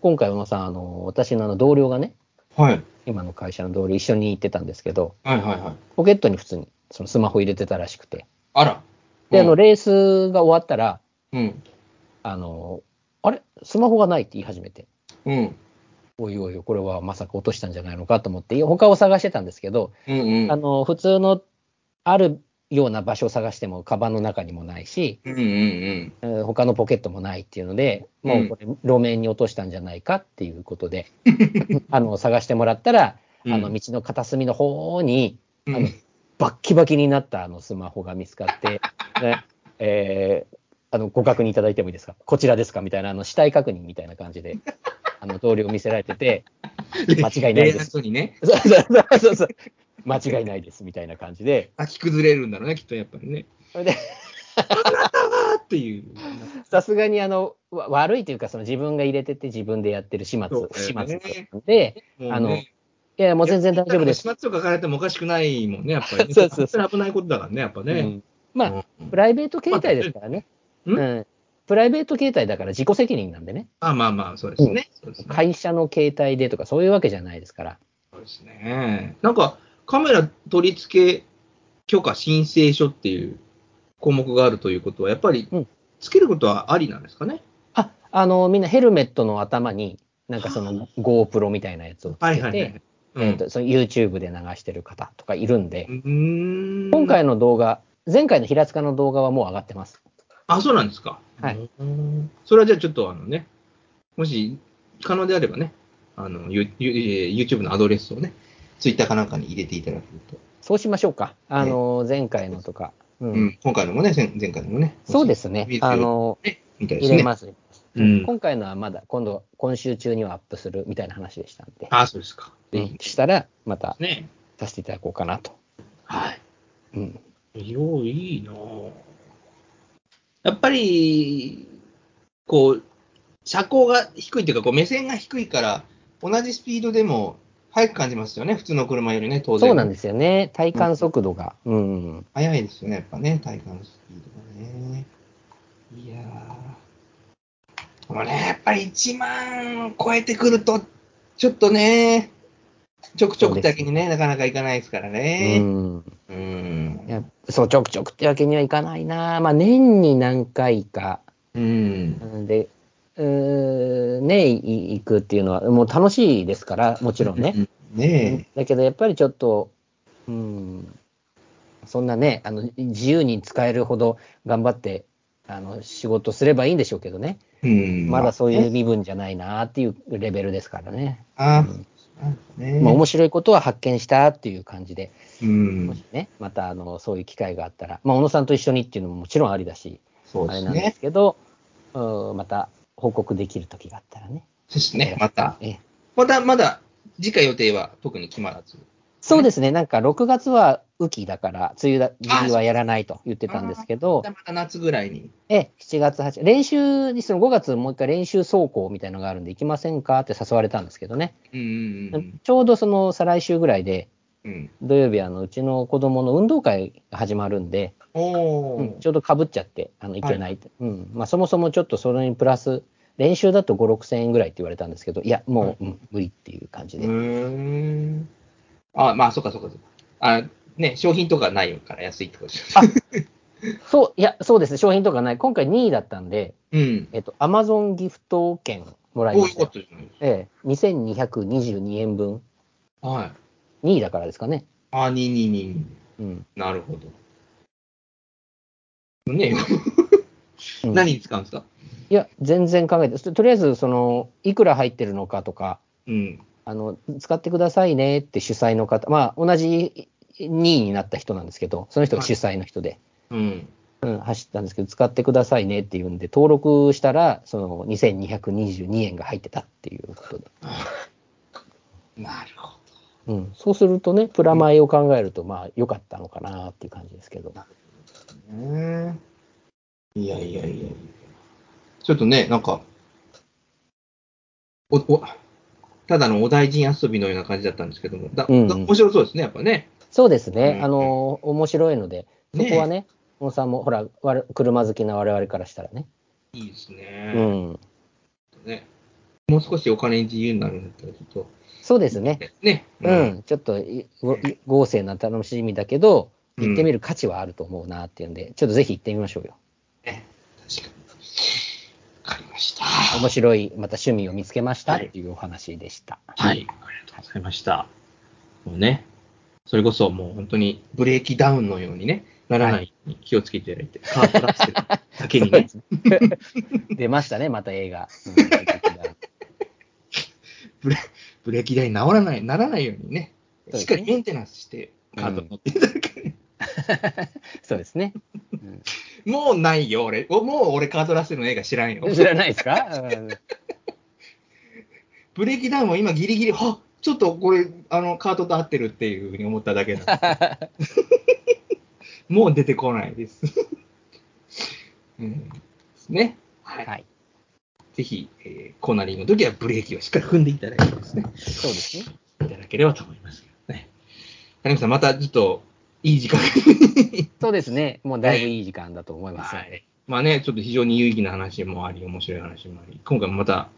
今回、小野さん、あの私のあの同僚がね、
はい。はい。
今の会社の同僚、一緒に行ってたんですけど、
はいはいはい。
ポケットに普通にそのスマホ入れてたらしくて、
あら。
で、あの
うん、
レースが終わったら、
うん。
あのあれ、スマホがないって言い始めて、
うん。
おいおい、これはまさか落としたんじゃないのかと思って、他を探してたんですけど、
うんうん。
あの、普通のあるような場所を探しても、カバンの中にもないし、
うんうんうん。
えー他のポケットもないっていうので、もうこれ、路面に落としたんじゃないかっていうことで、あの、探してもらったら、あの、
うん
道の片隅の方に、あの
うん、
バッキバキになったあのスマホが見つかって、ね、えーあの、ご確認いただいてもいいですか？こちらですか？みたいな、あの、死体確認みたいな感じで、あの、同僚見せられてて、間違いないですそうそうそうそう間違いないですみたいな感じで、
泣き崩れるんだろうね、きっとやっぱりね。
で、
あーっていう。
さすがにあの、わ悪いというか、その自分が入れてて自分でやってる始末、
そう
始末で、
ね
あの、いやいや、もう全然大丈夫です。
始末とか書かれてもおかしくないもんね、やっぱり、ね。
そうそうそう
危ないことだからね、やっぱね。
うんまあ、
うん
プライベート携帯ですからね。
うん
うん。プライベート携帯だから自己責任なんでね。
あまあまあ、そうですね。そうですね。
会社の携帯でとかそういうわけじゃないですから。
そうですね。なんか、カメラ取り付け許可申請書っていう項目があるということは、やっぱり
うん、
つけることはありなんですかね？
あ、あの、みんなヘルメットの頭に、なんかその GoPro みたいなやつをつけて、
はいはいはい。
えっと、その YouTube で流してる方とかいるんで、
ん
今回の動画、前回の平塚の動画はもう上がってます。
あ、そうなんですか。
はい
うん。それはじゃあちょっとあのね、もし可能であればね、あの、ゆゆえー YouTube のアドレスをね、Twitter かなんかに入れていただけると。
そうしましょうか。あの、前回のとか。うん。
うん。今回のもね、前前回のもね。
そうですねあの。入れます。
うん
今回のはまだ、今度、今週中にはアップするみたいな話でしたんで。
あ、そうですか。
う
ぜ
んしたら、また
ひ。ね。
させていただこうかなと。
はい。
うん。
よいいなぁやっぱり、こう、車高が低いというか、こう目線が低いから、同じスピードでも速く感じますよね、普通の車よりね、当然。
そうなんですよね。体感速度が。うん。
速いですよね、やっぱね、体感スピードがね。いやー。でもね、やっぱり1万超えてくると、ちょっとね、ちょくちょくだけにね、なかなかいかないですから
う
ね。
ん。
うん
い。やそう、ちょくちょくってわけにはいかないな。まあ、年に何回か。
うん。
うんで、うーね、い行くっていうのは、もう楽しいですから、もちろんね。
うん。ね
だけど、やっぱりちょっと、うん、そんなね、あの自由に使えるほど頑張ってあの仕事すればいいんでしょうけどね、
え。うん。
まだそういう
ね
身分じゃないなっていうレベルですからね。
あ
うん
あ、ね
まあ、面白いことは発見したっていう感じで、
うん
もし。ね、またあのそういう機会があったら、まあ、小野さんと一緒にっていうのももちろんありだし、
そうです
あれなんで
ね
す。けど、うんまた報告できる時があったらね。
そうですね。また。
ええ
また、まだ、次回予定は特に決まらず。
そうですね、なんか6月は雨季だから、梅雨だ時期はやらないと言ってたんですけど
ま、た夏ぐらいに。
ええ、7月、8練習に、その5月、もう一回練習走行みたいなのがあるんで、行きませんかって誘われたんですけどね、
うんうん
ちょうどその再来週ぐらいで、
うん。うん。
土曜日、あのうちの子供の運動会が始まるんで、
おー。
うんちょうどかぶっちゃって、あの行けないと、うんまあ、そもそもちょっとそれにプラス、練習だと5、6000円ぐらいって言われたんですけど、いや、もう、うん無理っていう感じで。
あ、まあ、そっかそっかそっか。あ、ね、商品とかないから安いってことです
あそう、いや、そうですね、商品とかない、今回2位だったんで、
うん。
えっと、アマゾンギフト券もらいましたよ。
ことですね。
ええ、2222円分、
はい。
2位だからですかね。
あ、222。
うん。
なるほど。ね、
うん
何に使うんですか？
いや、全然考えて、ととりあえず、その、いくら入ってるのかとか、
うん。
あの、使ってくださいねって主催の方、まあ、同じ2位になった人なんですけど、その人が主催の人で、
うん。
うん、走ったんですけど、使ってくださいねっていうんで、登録したら、その、2222円が入ってたっていうことで。
なるほ
うん。そうするとね、プラマイを考えると、まあ、良かったのかなっていう感じですけど。
ど。ねいやいやいや。ちょっとね、なんか、お、お、ただのお大臣遊びのような感じだったんですけども、だ、
うん
面白そうですね、やっぱね。
そうですね、
うん
あの、面白いので、そこはね、小野さんも、ほら、車好きな我々からしたらね。
いいです
う
ね。
ん。
ねもう少しお金に自由になるんだったら、ちょっと、
そうですね。
ね。
うん、ちょっと豪勢な楽しみだけど、
うん
行ってみる価値はあると思うなっていうんで、ちょっとぜひ行ってみましょうよ。
ね確かかりました。
面白い、また趣味を見つけましたっていうお話でした。
はい。ありがとうございました。もうね、それこそもう本当にブレーキダウンのようにね、ならないに気をつけていただいて、カートラッセルだけにね、
出ましたね、また映画。うん
ブレブレーキ台に治らない、ならないようにね、
ね
しっかりメンテナンスしてカートに乗っていただく。
そうですね。うん
もうないよ、俺。おもう俺カートラッセルの映画知らんよ。
知らないですか、うん
ブレーキダウンも今ギリギリ、はちょっとこれ、あの、カートと合ってるっていうふうに思っただけなんです。もう出てこないです。うん、ですね。はい。
はい。
ぜひ、えーコーナリングの時はブレーキをしっかり踏んでいただいてですね、
そうですね。
いただければと思いますけどね。谷口さん、またちょっと、いい時間
そうですね。もうだいぶいい時間だと思いますので。
はい。まあね、ちょっと非常に有意義な話もあり、面白い話もあり、今回もまた、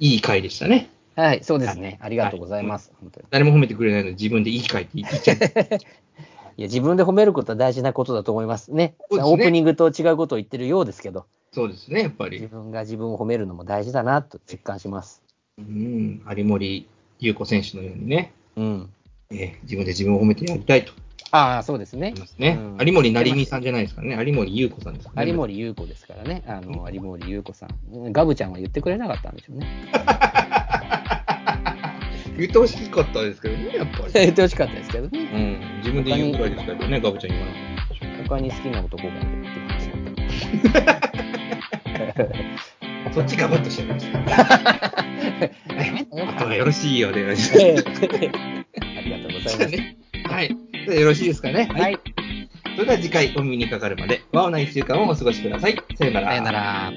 いい回でしたね。
はい、そうですね。ありがとうございます。本当に
誰も褒めてくれないので、自分でいい回って言っちゃう。
いや、自分で褒めることは大事なことだと思いますね。
すね
オープニングと違うことを言ってるようですけど、
そうですね、やっぱ
自
り。
分が自分を褒めるのも大事だなと実感します。
うん、有森優子選手のようにね、
うん。
えー自分で自分を褒めてやりたいと
ああ、そうですね
ね。
うん
有森成美さんじゃないですかね。有森優子さんですかね。
有森優子ですからね。あの、有森優子さん。ガブちゃんは言ってくれなかったんでしょうね。
言ってほしかったですけどね、やっぱり。
言ってほしかったですけどね。
うん、自分で言うぐらいですからね、ガブちゃん言わなかったでしょ。
他に好きな男がいるって話だった。
そっちガバッとしちゃいました。は い あとはよろしいようで。
ありがとうございます。
ねはい。よろしいですかね。
はい。
それでは次回お耳にかかるまで、ワオな一週間をお過ごしください。さよなら。
さよなら。